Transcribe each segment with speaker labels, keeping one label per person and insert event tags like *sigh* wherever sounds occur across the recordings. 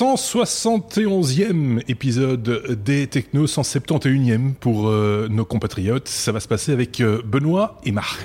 Speaker 1: 171e épisode des Technos, 171e pour euh, nos compatriotes. Ça va se passer avec euh, Benoît et Marc.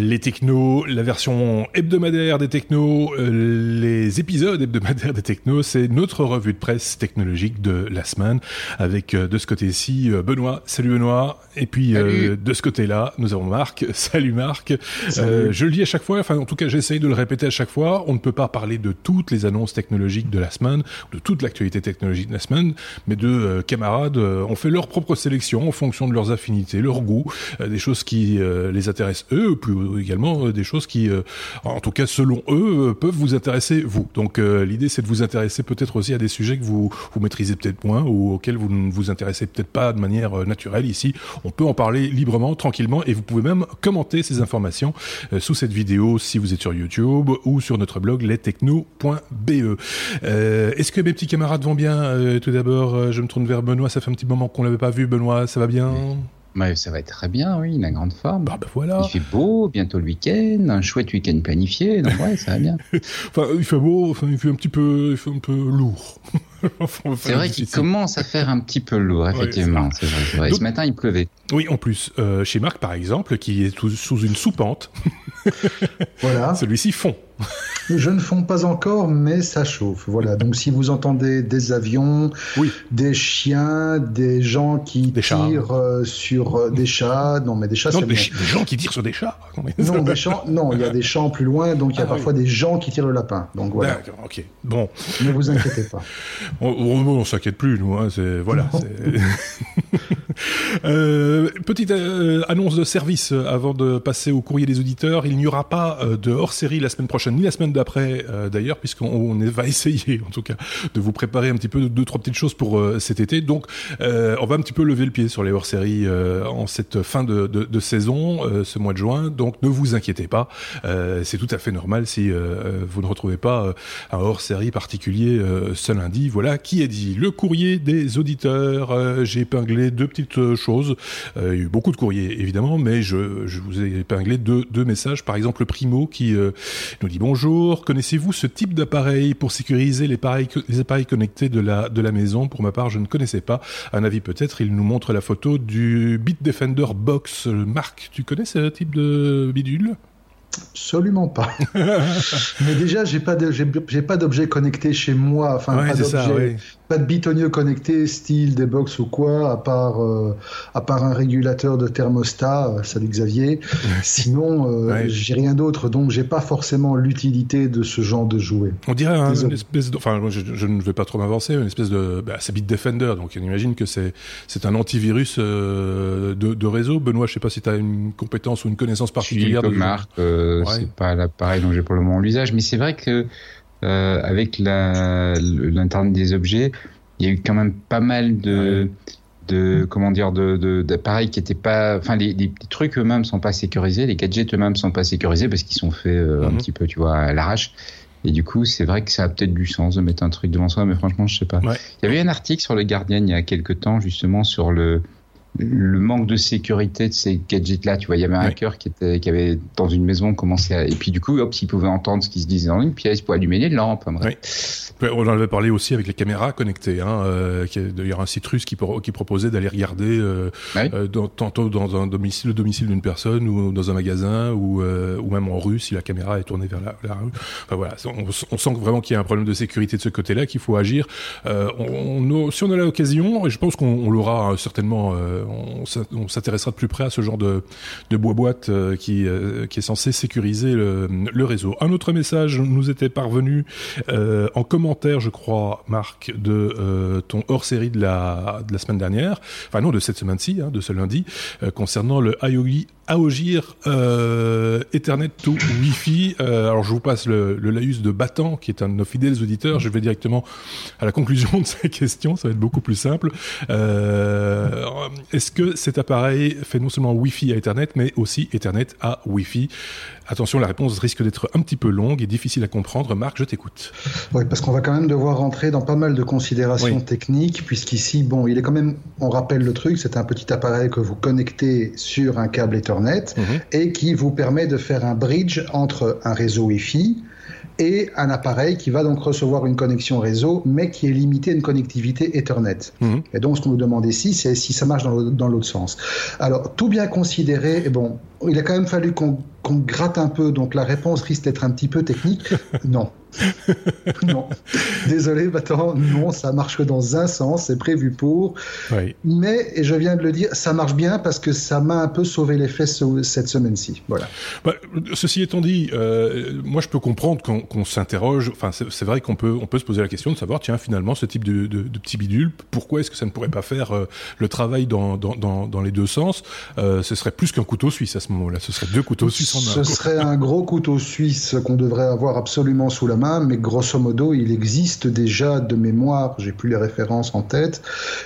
Speaker 1: Les technos, la version hebdomadaire des technos, euh, les épisodes hebdomadaires des technos, c'est notre revue de presse technologique de la semaine avec euh, de ce côté-ci euh, Benoît. Salut Benoît. Et puis de ce côté-là, nous avons Marc. *laughs* Salut Marc. je le dis à chaque fois, enfin en tout cas j'essaye de le répéter à chaque fois. On ne peut pas parler de toutes les annonces technologiques de la semaine, de toute l'actualité technologique de la semaine, mais de camarades ont fait leur propre sélection en fonction de leurs affinités, leur goût, des choses qui les intéressent eux, puis également euh, des choses qui, euh, en tout cas selon eux, euh, peuvent vous intéresser vous. Donc l'idée c'est de vous intéresser peut-être aussi à des sujets que vous vous maîtrisez peut-être moins ou auxquels vous ne vous intéressez peut-être pas de manière naturelle. Ici, on peut en parler librement, tranquillement, et vous pouvez même commenter ces informations sous cette vidéo si vous êtes sur YouTube ou sur notre blog lestechno.be. Est-ce que mes petits camarades vont bien Tout d'abord, je me tourne vers Benoît. Ça fait un petit moment qu'on l'avait pas vu. Benoît, ça va bien?
Speaker 2: Ça va être très bien, oui, il a grande forme.
Speaker 1: Bah, bah, voilà.
Speaker 2: Il fait beau, bientôt le week-end, un chouette week-end planifié, donc ouais, ça va bien. *laughs*
Speaker 1: enfin, il fait beau, enfin, il fait un petit peu, il fait un peu lourd. *laughs* *laughs*
Speaker 2: c'est vrai qu'il commence à faire un petit peu lourd, effectivement. c'est vrai, Ce matin, il pleuvait.
Speaker 1: Oui, en plus, euh, chez Marc, par exemple, qui est sous une soupente, *laughs*
Speaker 3: voilà. *laughs*
Speaker 1: celui-ci fond.
Speaker 3: Je ne fonds pas encore, mais ça chauffe. Voilà. Donc, si vous entendez des avions, des chiens, des gens qui tirent euh, sur euh, des chats, non, mais des chats,
Speaker 1: c'est des, des, gens qui tirent sur des chats.
Speaker 3: Non, des champs. Non, il y a des champs plus loin, donc il y a ah parfois des gens qui tirent le lapin. Donc voilà.
Speaker 1: D'accord. Ok. Bon.
Speaker 3: Ne vous inquiétez pas.
Speaker 1: On, on, s'inquiète plus, nous. Hein, c'est voilà. *laughs* Euh, petite euh, annonce de service avant de passer au courrier des auditeurs. Il n'y aura pas euh, de hors-série la semaine prochaine ni la semaine d'après d'ailleurs, puisqu'on va *laughs* essayer en tout cas de vous préparer un petit peu deux trois petites choses pour cet été. Donc on va un petit peu lever le pied sur les hors-séries en cette fin de, de, de saison, ce mois de juin. Donc ne vous inquiétez pas, c'est tout à fait normal si vous ne retrouvez pas un hors-série particulier ce lundi. Voilà qui est dit. Le courrier des auditeurs. J'ai épinglé deux petites euh, choses. Euh, il y a eu beaucoup de courriers évidemment, mais je, vous ai épinglé deux, deux, messages. Par exemple, Primo qui euh, nous dit bonjour. Connaissez-vous ce type d'appareil pour sécuriser les appareils, les appareils connectés de la, de la maison? Pour ma part, je ne connaissais pas. Un avis peut-être. Il nous montre la photo du Bitdefender Box. Marc, tu connais ce type de bidule?
Speaker 3: Absolument pas. *laughs* Mais déjà, j'ai pas j'ai pas d'objet connecté chez moi. Enfin, pas d'objet pas de bitonieux connecté style des box ou quoi, à part, euh, à part un régulateur de thermostat, euh, salut Xavier. *laughs* Sinon, euh, j'ai rien d'autre, donc j'ai pas forcément l'utilité de ce genre de jouet.
Speaker 1: On dirait une espèce de, enfin, je, ne vais pas trop m'avancer, une espèce de, bah, c'est Bitdefender, donc on imagine que c'est, c'est un antivirus de, de, réseau. Benoît, je sais pas si tu as une compétence ou une connaissance particulière.
Speaker 2: Je suis comme c'est pas l'appareil dont j'ai pour le moment l'usage, mais c'est vrai que euh, avec l'internet des objets, il y a eu quand même pas mal de, de comment dire, de d'appareils qui étaient pas, enfin les, les, trucs eux-mêmes sont pas sécurisés, les gadgets eux-mêmes sont pas sécurisés parce qu'ils sont faits euh, un mhm. petit peu, tu vois, à l'arrache. Et du coup, c'est vrai que ça a peut-être du sens de mettre un truc devant soi, mais franchement, je sais pas. Il y avait un article sur le Guardian il y a quelques temps justement sur le le manque de sécurité de ces gadgets-là. Tu vois, il y avait un hacker qui était, qui avait dans une maison commencé à, et puis du coup, hop, il pouvait entendre ce qui se disait dans une pièce pour allumer les lampes.
Speaker 1: Oui. On en avait parlé aussi avec les caméras connectées. Hein, euh, d'ailleurs un site russe qui, qui proposait d'aller regarder euh, euh, dans, tantôt dans un domicile, le domicile d'une personne ou dans un magasin ou, ou même en rue si la caméra est tournée vers la, la rue. Enfin voilà, on, on sent vraiment qu'il y a un problème de sécurité de ce côté-là, qu'il faut agir. On, si on a l'occasion, et je pense qu'on l'aura certainement on, s'intéressera de plus près à ce genre de, de boîte euh, qui, euh, qui est censé sécuriser le, réseau. Un autre message nous était parvenu euh, en commentaire, je crois, Marc, de ton hors-série de la, de la semaine dernière, enfin non, de cette semaine-ci, hein, de ce lundi, concernant le IOI Aogir euh, Ethernet to Wi-Fi. Euh, alors je vous passe le, le, laïus de Battant, qui est un de nos fidèles auditeurs. Je vais directement à la conclusion *laughs* de sa question, ça va être beaucoup plus simple. Euh, Est-ce que cet appareil fait non seulement Wi-Fi à Ethernet, mais aussi Ethernet à Wi-Fi? Attention, la réponse risque d'être un petit peu longue et difficile à comprendre. Marc, je t'écoute.
Speaker 3: Oui, parce qu'on va quand même devoir rentrer dans pas mal de considérations techniques, puisqu'ici, bon, il est quand même, on rappelle le truc, c'est un petit appareil que vous connectez sur un câble Ethernet mhm. et qui vous permet de faire un bridge entre un réseau Wi-Fi et un appareil qui va donc recevoir une connexion réseau, mais qui est limité à une connectivité Ethernet. Mhm. Et donc, ce qu'on nous demande ici, c'est si ça marche dans l'autre sens. Alors, tout bien considéré, et bon, il a quand même fallu qu'on gratte un peu, donc la réponse risque d'être un petit peu technique. *laughs* Non. Non. Désolé, Batan, non, ça marche que dans un sens, c'est prévu pour. Mais, et je viens de le dire, ça marche bien parce que ça m'a un peu sauvé les fesses cette semaine-ci. Voilà.
Speaker 1: Bah, ceci étant dit, euh, moi je peux comprendre qu'on s'interroge, enfin c'est vrai qu'on peut, on peut se poser la question de savoir, tiens, finalement, ce type de, de, de petit bidule, pourquoi est-ce que ça ne pourrait pas faire euh, le travail dans, dans, dans, dans, les deux sens? Euh, Ce serait plus qu'un couteau suisse à ce moment-là, ce serait deux couteaux suisses en
Speaker 3: un. Ce serait un gros couteau suisse qu'on devrait avoir absolument sous la main, mais grosso modo, il existe déjà de mémoire, j'ai plus les références en tête,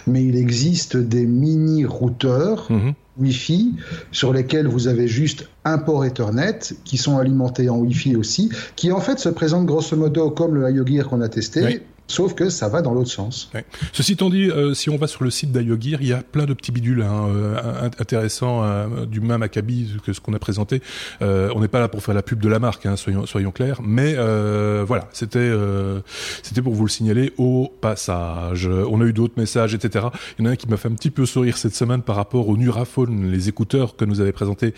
Speaker 3: mais il existe des mini routeurs. Mhm. Wi-Fi sur lesquels vous avez juste un port Ethernet qui sont alimentés en Wi-Fi aussi, qui en fait se présentent grosso modo comme le IoGear qu'on a testé, Sauf que ça va dans l'autre sens.
Speaker 1: Ceci étant dit, euh, si on va sur le site d'IoGear, il y a plein de petits bidules hein, euh, intéressants euh, du même acabit que ce qu'on a présenté. on n'est pas là pour faire la pub de la marque, hein, soyons, soyons clairs. Mais voilà, c'était c'était pour vous le signaler au passage. On a eu d'autres messages, etc. Il y en a un qui m'a fait un petit peu sourire cette semaine par rapport au Nuraphone, les écouteurs que nous avait présenté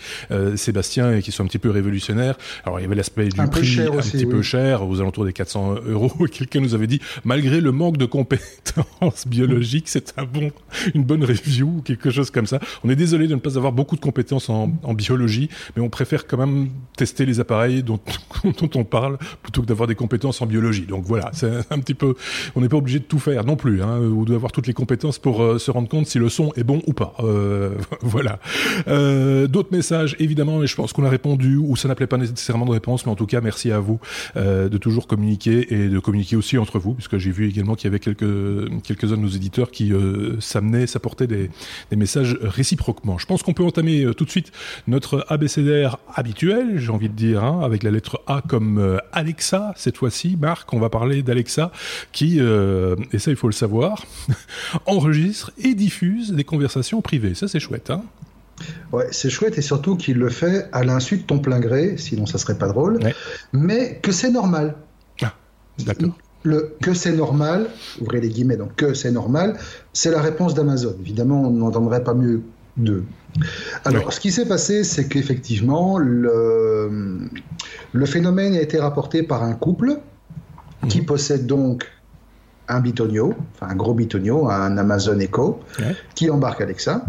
Speaker 1: Sébastien et qui sont un petit peu révolutionnaires. Alors il y avait l'aspect du prix un petit peu cher, aux alentours des 400 euros. *laughs* Quelqu'un nous avait dit malgré le manque de compétences *laughs* biologiques, c'est un bon, une bonne review ou quelque chose comme ça. On est désolé de ne pas avoir beaucoup de compétences en, biologie, mais on préfère quand même tester les appareils dont, *laughs* dont on parle plutôt que d'avoir des compétences en biologie. Donc voilà, c'est un petit peu, on n'est pas obligé de tout faire non plus, hein, ou d'avoir toutes les compétences pour euh, se rendre compte si le son est bon ou pas. Euh, *laughs* voilà. Euh, D'autres messages, évidemment, et je pense qu'on a répondu, ou ça n'appelait pas nécessairement de réponse, mais en tout cas, merci à vous euh, de toujours communiquer et de communiquer aussi entre vous, que j'ai vu également qu'il y avait quelques quelques-uns de nos éditeurs qui euh, s'amenaient, s'apportaient des, des messages réciproquement. Je pense qu'on peut entamer euh, tout de suite notre abécédaire habituel, j'ai envie de dire, hein, avec la lettre A comme euh, Alexa. Cette fois-ci, Marc, on va parler d'Alexa qui, et ça il faut le savoir, *laughs* enregistre et diffuse des conversations privées. Ça c'est chouette, hein
Speaker 3: Ouais, c'est chouette et surtout qu'il le fait à l'insu de ton plein gré, sinon ça serait pas drôle, mais que c'est normal.
Speaker 1: Ah, d'accord
Speaker 3: le que c'est normal, ouvrez les guillemets, donc que c'est normal, c'est la réponse d'Amazon. Évidemment, on n'entendrait pas mieux d'eux. Alors, ce qui s'est passé, c'est qu'effectivement, le, le phénomène a été rapporté par un couple qui mhm. possède donc un bitonio, enfin un gros bitonio, un Amazon Echo, qui embarque Alexa.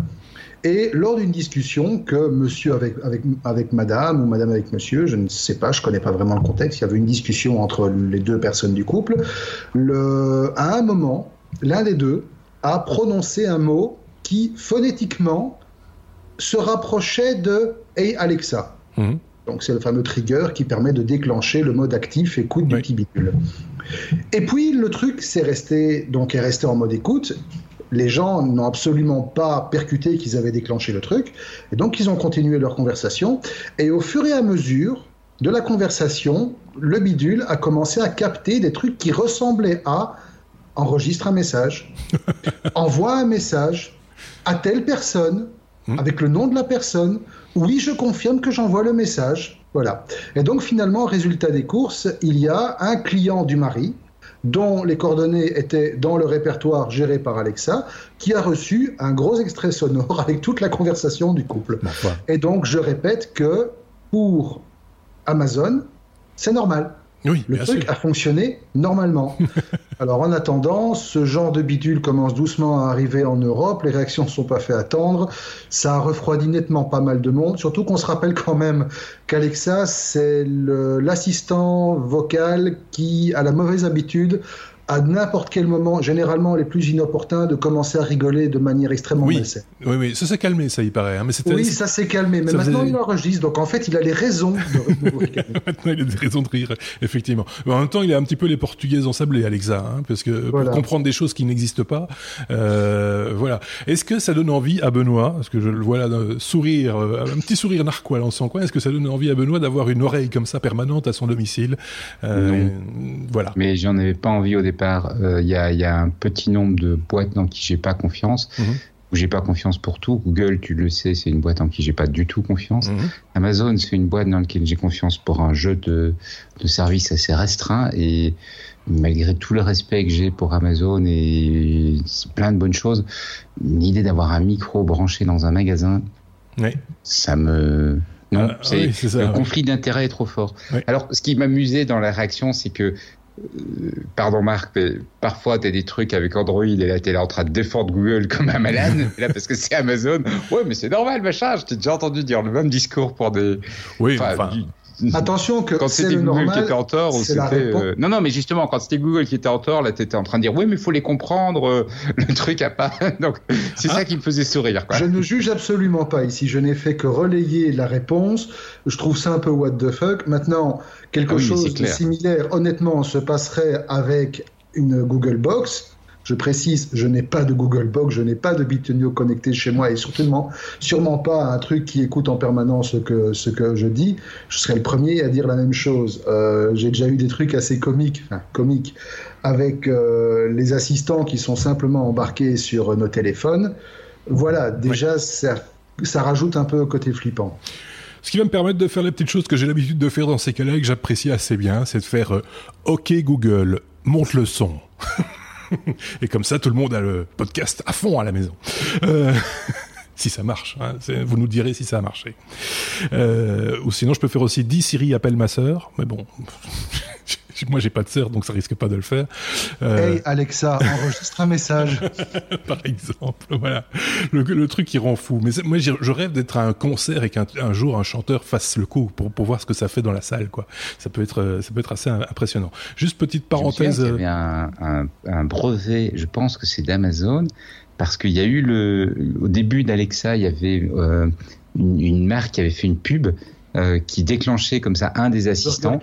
Speaker 3: Et lors d'une discussion que monsieur avec, avec, avec madame ou madame avec monsieur, je ne sais pas, je connais pas vraiment le contexte, il y avait une discussion entre les deux personnes du couple, le, à un moment, l'un des deux a prononcé un mot qui phonétiquement se rapprochait de Hey Alexa. Mhm. Donc c'est le fameux trigger qui permet de déclencher le mode actif écoute du petit bidule. Et puis le truc c'est resté donc est resté en mode écoute les gens n'ont absolument pas percuté qu'ils avaient déclenché le truc, et donc ils ont continué leur conversation, et au fur et à mesure de la conversation, le bidule a commencé à capter des trucs qui ressemblaient à enregistre un message, *laughs* envoie un message à telle personne, hmm. avec le nom de la personne, oui, je confirme que j'envoie le message. Voilà. Et donc finalement, résultat des courses, il y a un client du mari dont les coordonnées étaient dans le répertoire géré par Alexa, qui a reçu un gros extrait sonore *laughs* avec toute la conversation du couple. Et donc, je répète que pour Amazon, c'est normal.
Speaker 1: Oui,
Speaker 3: le truc a fonctionné normalement. *laughs* Alors en attendant, ce genre de bidule commence doucement à arriver en Europe, les réactions ne sont pas fait attendre, ça a refroidi nettement pas mal de monde, surtout qu'on se rappelle quand même qu'Alexa, c'est l'assistant vocal qui a la mauvaise habitude à n'importe quel moment, généralement les plus inopportuns, de commencer à rigoler de manière extrêmement
Speaker 1: oui.
Speaker 3: malsaine.
Speaker 1: Oui, oui, ça s'est calmé, ça y paraît. Hein, mais
Speaker 3: oui, ça s'est calmé, mais maintenant il enregistre, donc en fait il a les raisons de *laughs*
Speaker 1: Maintenant il a des raisons de rire, effectivement. Mais en même temps, il a un petit peu les portugaises ensablées, Alexa, hein, parce que pour comprendre des choses qui n'existent pas, euh, voilà. Est-ce que ça donne envie à Benoît, parce que je le vois là sourire, euh, un petit sourire narquois dans son coin, est-ce que ça donne envie à Benoît d'avoir une oreille comme ça permanente à son domicile euh, Voilà.
Speaker 2: Mais j'en avais pas envie au départ il euh, y, a, un petit nombre de boîtes dans qui j'ai pas confiance. Mhm. où j'ai pas confiance pour tout. Google, tu le sais, c'est une boîte en qui j'ai pas du tout confiance. Mhm. Amazon, c'est une boîte dans laquelle j'ai confiance pour un jeu de, de service assez restreint et malgré tout le respect que j'ai pour Amazon et plein de bonnes choses, l'idée d'avoir un micro branché dans un magasin, ça me non, ah, c'est le conflit d'intérêt est trop fort. Alors, ce qui m'amusait dans la réaction, c'est que pardon Marc, mais parfois tu as des trucs avec Android et là tu es là en train de défendre Google *laughs* comme un malade, là parce que c'est Amazon. Ouais, mais c'est normal, machin. Je t'ai déjà entendu dire le même discours pour des.
Speaker 3: Oui, enfin, *laughs* Attention que
Speaker 2: quand c'était Google qui était en tort ou c'était euh, non non mais justement quand c'était Google qui était en tort là t'étais en train de dire oui mais il faut les comprendre euh, *laughs* le truc a pas *laughs* donc c'est ça ah. qui me faisait sourire
Speaker 3: Je ne juge absolument pas ici. Je n'ai fait que relayer la réponse. Je trouve ça un peu what the fuck. Maintenant quelque ah chose de similaire honnêtement se passerait avec une Google Box je précise, je n'ai pas de Google Box, je n'ai pas de Bitonio connecté chez moi et sûrement pas un truc qui écoute en permanence ce que, ce que je dis. Je serais le premier à dire la même chose. Euh, j'ai déjà eu des trucs assez comiques, enfin, comiques avec euh, les assistants qui sont simplement embarqués sur nos téléphones. Voilà, déjà, ça, ça rajoute un peu côté flippant.
Speaker 1: Ce qui va me permettre de faire les petites choses que j'ai l'habitude de faire dans ces cas-là et que j'apprécie assez bien, c'est de faire euh, OK Google, monte le son. *laughs* *laughs* et comme ça, tout le monde a le podcast à fond à la maison. Euh, *laughs* si ça marche, hein, vous nous direz si ça a marché. Euh, ou sinon, je peux faire aussi 10 Siri appelle ma sœur, mais bon, *laughs* moi j'ai pas de sœur donc ça risque pas de le faire.
Speaker 3: Euh... Hey Alexa, enregistre un message. *laughs*
Speaker 1: Par exemple, voilà. Le, truc qui rend fou. Mais moi je rêve d'être à un concert et qu'un jour un chanteur fasse le coup pour, pour voir ce que ça fait dans la salle quoi. Ça peut être euh, ça peut être assez impressionnant. Juste petite parenthèse.
Speaker 2: Il y avait un, un, brevet, je pense que c'est d'Amazon parce qu'il y a eu le au début d'Alexa, il y avait euh, une, une, marque qui avait fait une pub euh, qui déclenchait comme ça un des assistants.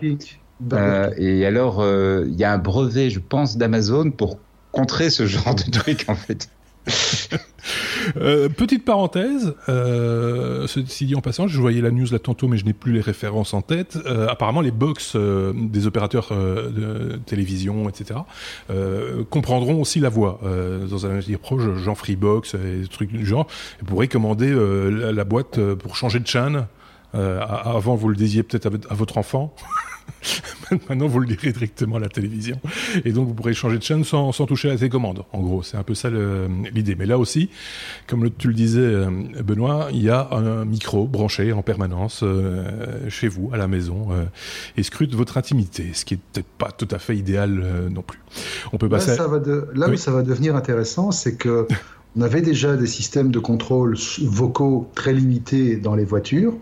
Speaker 2: Euh, et alors, euh, il y a un brevet, je pense, d'Amazon pour contrer ce genre de truc, en fait. *laughs*
Speaker 1: Euh, petite parenthèse, ceci dit en passant, je voyais la news là tantôt, mais je n'ai plus les références en tête. Apparemment, les box des opérateurs de télévision, etc., comprendront aussi la voix. dans un avenir proche, genre Freebox et des trucs du genre, et pourraient commander la, la, boîte pour changer de chaîne. avant, vous le disiez peut-être à, votre enfant. *laughs* *laughs* Maintenant, vous le direz directement à la télévision. Et donc, vous pourrez changer de chaîne sans, sans toucher à la télécommande. En gros, c'est un peu ça l'idée. Mais là aussi, comme tu le disais, euh, Benoît, il y a un micro branché en permanence euh, chez vous, à la maison, euh, et scrute votre intimité, ce qui est peut-être pas tout à fait idéal non plus.
Speaker 3: On peut passer. Là, ça va de... là où ça va devenir intéressant, c'est que On avait déjà des systèmes de contrôle vocaux très limités dans les voitures.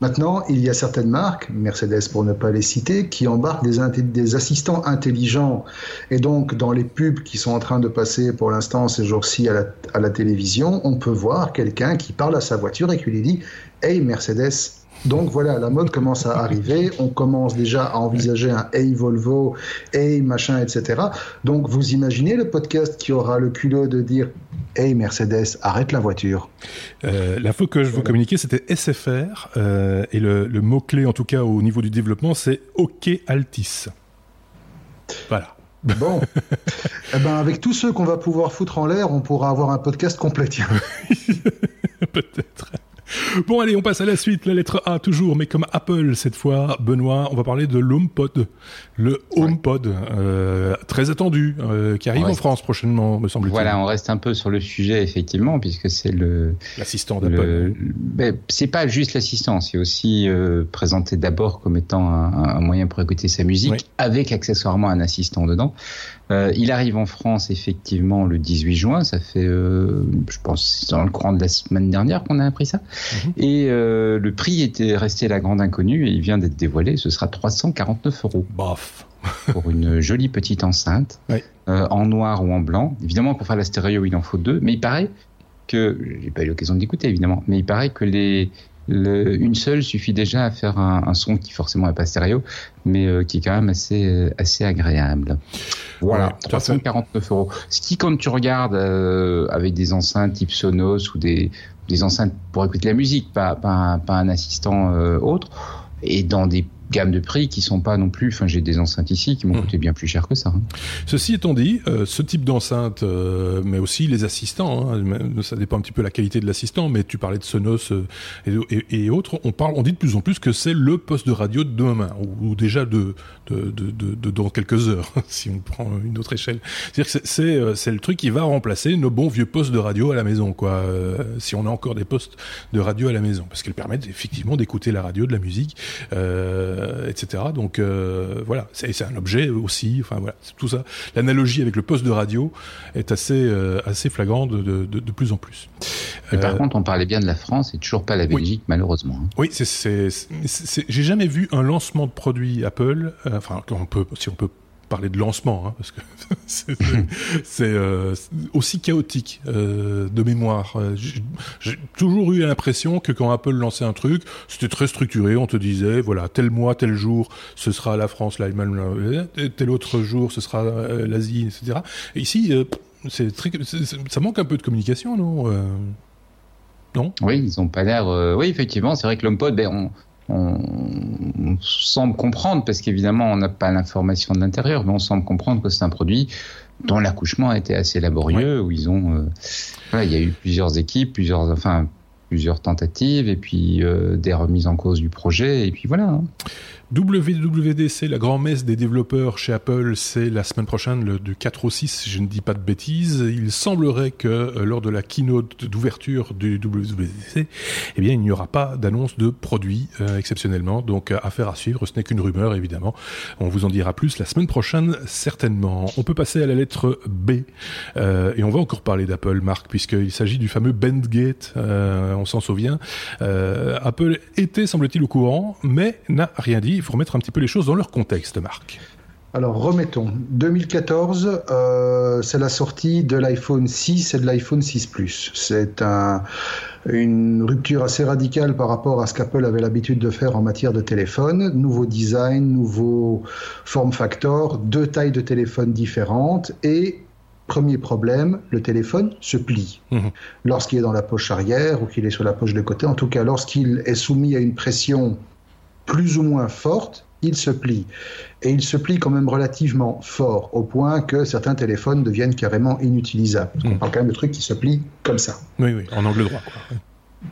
Speaker 3: Maintenant, il y a certaines marques, Mercedes pour ne pas les citer, qui embarquent des, des, assistants intelligents. Et donc, dans les pubs qui sont en train de passer pour l'instant ces jours-ci à la, à la télévision, on peut voir quelqu'un qui parle à sa voiture et qui lui dit Hey Mercedes, donc voilà, la mode commence à arriver. On commence déjà à envisager un Hey Volvo, Hey machin, etc. Donc vous imaginez le podcast qui aura le culot de dire Hey Mercedes, arrête la voiture.
Speaker 1: Euh, L'info que je vous communiquais, c'était SFR. Euh, et le, mot-clé, en tout cas au niveau du développement, c'est OK Altis. Voilà.
Speaker 3: Bon. *laughs* eh ben, avec tous ceux qu'on va pouvoir foutre en l'air, on pourra avoir un podcast complet. *laughs*
Speaker 1: Peut-être. Bon, allez, on passe à la suite. La lettre A, toujours, mais comme Apple cette fois. Benoît, on va parler de l'HomePod. Le HomePod, euh, très attendu, euh, qui arrive en France prochainement, me semble-t-il.
Speaker 2: Voilà, on reste un peu sur le sujet, effectivement, puisque c'est le...
Speaker 1: L'assistant d'Apple.
Speaker 2: Ben, c'est pas juste l'assistant, c'est aussi euh, présenté d'abord comme étant un, moyen pour écouter sa musique, avec accessoirement un assistant dedans. Euh, il arrive en France effectivement le 18 juin, ça fait, euh, je pense, dans le courant de la semaine dernière qu'on a appris ça. Mhm. Et euh, le prix était resté la grande inconnue et il vient d'être dévoilé, ce sera 349 euros.
Speaker 1: Bof. *laughs*
Speaker 2: pour une jolie petite enceinte. en noir ou en blanc. Évidemment, pour faire la stéréo, il en faut deux, mais il paraît que, j'ai pas eu l'occasion d'écouter évidemment, mais il paraît que les, une seule suffit déjà à faire un, son qui forcément n'est pas stéréo, mais euh, qui est quand même assez, euh, assez agréable. Voilà, 349 euros. Ce qui, quand tu regardes euh, avec des enceintes type Sonos ou des, des enceintes pour écouter la musique, pas, pas, pas un assistant autre, et dans des gamme de prix qui sont pas non plus. Enfin, j'ai des enceintes ici qui m'ont hmm. coûté bien plus cher que ça. Hein.
Speaker 1: Ceci étant dit, euh, ce type d'enceinte, euh, mais aussi les assistants, hein, ça dépend un petit peu de la qualité de l'assistant. Mais tu parlais de Sonos euh, et, autres. On parle, on dit de plus en plus que c'est le poste de radio de demain, ou, déjà de de, de, de, dans quelques heures, *laughs* si on prend une autre échelle. C'est-à-dire que c'est c'est le truc qui va remplacer nos bons vieux postes de radio à la maison, quoi. si on a encore des postes de radio à la maison, parce qu'elles permettent effectivement d'écouter la radio, de la musique. Euh, euh, etc. Donc euh, voilà, c'est un objet aussi. Enfin voilà, tout ça. L'analogie avec le poste de radio est assez euh, assez flagrante de, de, plus en plus.
Speaker 2: Mais par contre, on parlait bien de la France et toujours pas la Belgique, malheureusement. Hein.
Speaker 1: Oui, c'est j'ai jamais vu un lancement de produit Apple. enfin, on peut, si on peut parler de lancement, hein, parce que *laughs* c'est euh, aussi chaotique euh, de mémoire. Euh, j'ai toujours eu l'impression que quand Apple lançait un truc, c'était très structuré. On te disait, voilà, tel mois, tel jour, ce sera la France, l'Allemagne, tel autre jour, ce sera l'Asie, etc. Et ici, c'est ça manque un peu de communication, non
Speaker 2: non? Oui, ils ont pas l'air. oui, effectivement, c'est vrai que l'HomePod, ben, on, on, semble comprendre, parce qu'évidemment on n'a pas l'information de l'intérieur, mais on semble comprendre que c'est un produit dont l'accouchement a été assez laborieux, où ils ont, euh, il y a eu plusieurs équipes, plusieurs, enfin plusieurs tentatives, et puis euh, des remises en cause du projet, et puis voilà.
Speaker 1: WWDC, la grand-messe des développeurs chez Apple, c'est la semaine prochaine, le, du 4 au 6, je ne dis pas de bêtises. Il semblerait que euh, lors de la keynote d'ouverture du WWDC, eh bien, il n'y aura pas d'annonce de produits euh, exceptionnellement. Donc, euh, affaire à suivre, ce n'est qu'une rumeur, évidemment. On vous en dira plus la semaine prochaine, certainement. On peut passer à la lettre B, et on va encore parler d'Apple, Marc, puisqu'il s'agit du fameux Bandgate, on s'en souvient. Apple était, semble-t-il, au courant, mais n'a rien dit faut remettre un petit peu les choses dans leur contexte, Marc.
Speaker 3: Alors remettons. 2014, euh, c'est la sortie de l'iPhone 6 et de l'iPhone 6 Plus. C'est une rupture assez radicale par rapport à ce qu'Apple avait l'habitude de faire en matière de téléphone. Nouveau design, nouveau form factor, deux tailles de téléphone différentes et Premier problème, le téléphone se plie. Mhm. Lorsqu'il est dans la poche arrière ou qu'il est sur la poche de côté, en tout cas lorsqu'il est soumis à une pression plus ou moins forte, il se plie. Et il se plie quand même relativement fort, au point que certains téléphones deviennent carrément inutilisables. On hmm. parle quand même de trucs qui se plient comme ça.
Speaker 1: Oui, oui, en angle droit.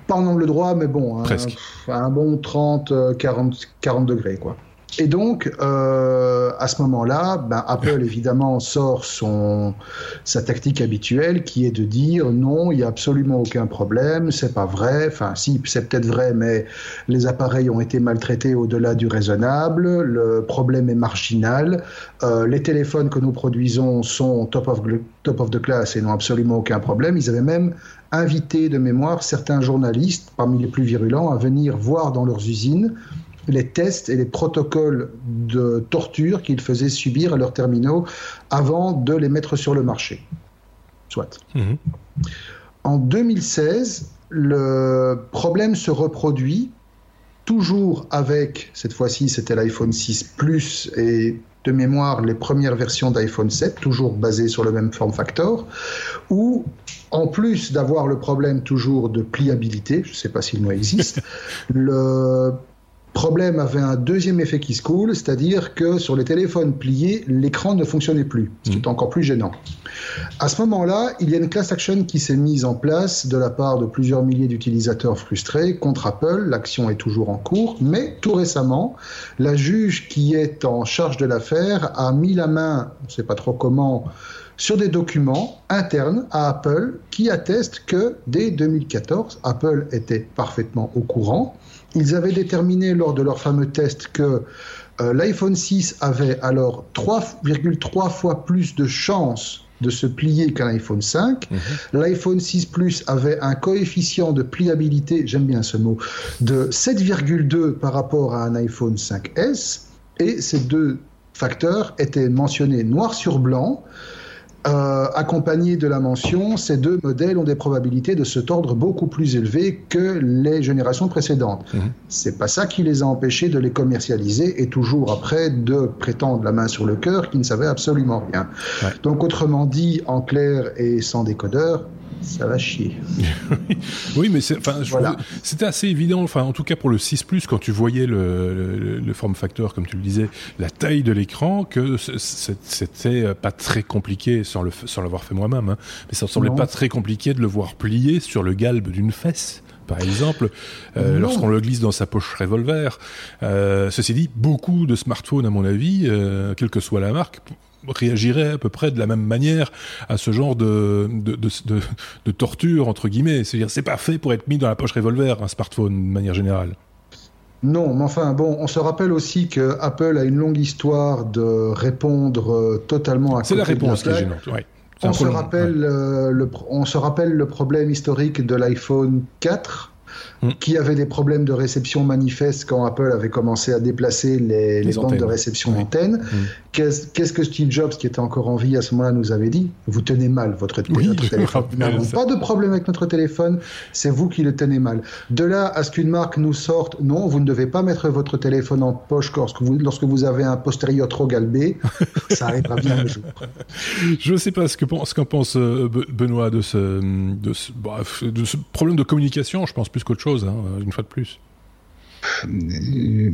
Speaker 3: Pas en angle droit, mais bon, Presque. Un, un bon 30, 40, 40 degrés, quoi. Et donc, euh, à ce moment-là, ben, Apple évidemment sort son sa tactique habituelle, qui est de dire non, il n'y a absolument aucun problème, c'est pas vrai. Enfin, si, c'est peut-être vrai, mais les appareils ont été maltraités au-delà du raisonnable. Le problème est marginal. Euh, les téléphones que nous produisons sont top of top of the class et n'ont absolument aucun problème. Ils avaient même invité de mémoire certains journalistes, parmi les plus virulents, à venir voir dans leurs usines les tests et les protocoles de torture qu'ils faisaient subir à leurs terminaux avant de les mettre sur le marché. Soit. Mhm. En 2016, le problème se reproduit, toujours avec, cette fois-ci c'était l'iPhone 6 Plus et de mémoire les premières versions d'iPhone 7, toujours basées sur le même form factor, où en plus d'avoir le problème toujours de pliabilité, je ne sais pas si le mot existe, *laughs* le problème avait un deuxième effet qui se coule, c'est-à-dire que sur les téléphones pliés, l'écran ne fonctionnait plus, ce qui est mm. encore plus gênant. À ce moment-là, il y a une class action qui s'est mise en place de la part de plusieurs milliers d'utilisateurs frustrés contre Apple. L'action est toujours en cours, mais tout récemment, la juge qui est en charge de l'affaire a mis la main, on ne sait pas trop comment, sur des documents internes à Apple qui attestent que dès 2014, Apple était parfaitement au courant ils avaient déterminé lors de leur fameux test que euh, l'iPhone 6 avait alors 3,3 fois plus de chances de se plier qu'un iPhone 5. Mhm. L'iPhone 6 Plus avait un coefficient de pliabilité, j'aime bien ce mot, de 7,2 par rapport à un iPhone 5S. Et ces deux facteurs étaient mentionnés noir sur blanc euh, accompagné de la mention, ces deux modèles ont des probabilités de se tordre beaucoup plus élevées que les générations précédentes. Mhm. C'est pas ça qui les a empêchés de les commercialiser et toujours après de prétendre la main sur le cœur qu'ils ne savaient absolument rien. Donc autrement dit, en clair et sans décodeur, ça va chier. *laughs*
Speaker 1: oui, mais c'était assez évident, enfin, en tout cas pour le 6 Plus, quand tu voyais le, le, form factor, comme tu le disais, la taille de l'écran, que c'était pas très compliqué, sans l'avoir fait moi-même, hein, mais ça ne semblait pas très compliqué de le voir plier sur le galbe d'une fesse par exemple, euh, lorsqu'on le glisse dans sa poche revolver. Euh, ceci dit, beaucoup de smartphones, à mon avis, euh, quelle que soit la marque, réagirait à peu près de la même manière à ce genre de, de, de, de, torture, entre guillemets. C'est-à-dire, c'est pas fait pour être mis dans la poche revolver, un smartphone, de manière générale.
Speaker 3: Non, mais enfin, bon, on se rappelle aussi que Apple a une longue histoire de répondre totalement à
Speaker 1: C'est la réponse qui est gênante,
Speaker 3: On se, rappelle, euh, le, on se rappelle le problème historique de l'iPhone 4 Mm. qui avait des problèmes de réception manifestes quand Apple avait commencé à déplacer les, bandes de réception d'antenne. Mm. Qu'est-ce que Steve Jobs, qui était encore en vie à ce moment-là, nous avait dit? Vous tenez mal votre, téléphone. Nous n'avons pas de problème avec notre téléphone, c'est vous qui le tenez mal. De là à ce qu'une marque nous sorte Non, vous ne devez pas mettre votre téléphone en poche lorsque vous, lorsque vous avez un postérieur trop galbé, *laughs* ça arrivera bien un jour.
Speaker 1: Je ne sais pas ce qu'en pense, pense euh, Benoît de ce, de, ce, de ce problème de communication, je pense plus qu'autre chose. Hein, une fois de plus.
Speaker 2: Euh,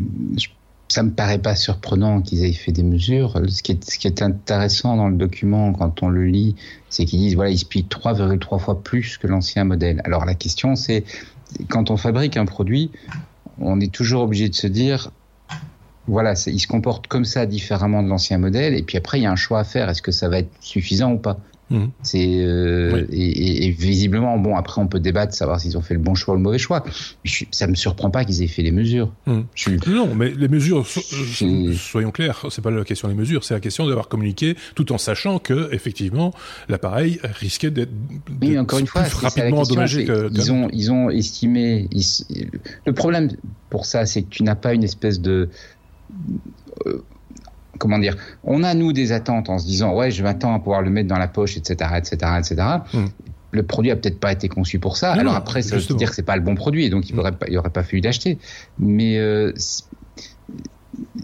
Speaker 2: ça me paraît pas surprenant qu'ils aient fait des mesures. Ce qui, est, intéressant dans le document, quand on le lit, c'est qu'ils disent voilà, il se plie 3,3 fois plus que l'ancien modèle. Alors la question, c'est quand on fabrique un produit, on est toujours obligé de se dire voilà, il se comporte comme ça différemment de l'ancien modèle, et puis après il y a un choix à faire. Est-ce que ça va être suffisant ou pas? Mhm. C'est euh, et, visiblement bon après on peut débattre savoir s'ils ont fait le bon choix ou le mauvais choix. Je, ça me surprend pas qu'ils aient fait les mesures.
Speaker 1: Mhm. Non, mais les mesures, soyons clairs, c'est pas la question des mesures, c'est la question d'avoir communiqué tout en sachant que effectivement l'appareil risquait d'être
Speaker 2: oui, encore une fois,
Speaker 1: plus rapidement endommagé
Speaker 2: que, ils ont ils ont estimé. le problème pour ça, c'est que tu n'as pas une espèce de euh, comment dire, on a nous des attentes en se disant ouais, je m'attends à pouvoir le mettre dans la poche, etc., etc., etc. Le produit a peut-être pas été conçu pour ça. Alors après, ça veut dire que c'est pas le bon produit et donc il aurait pas, il aurait pas fallu d'acheter. Mais euh,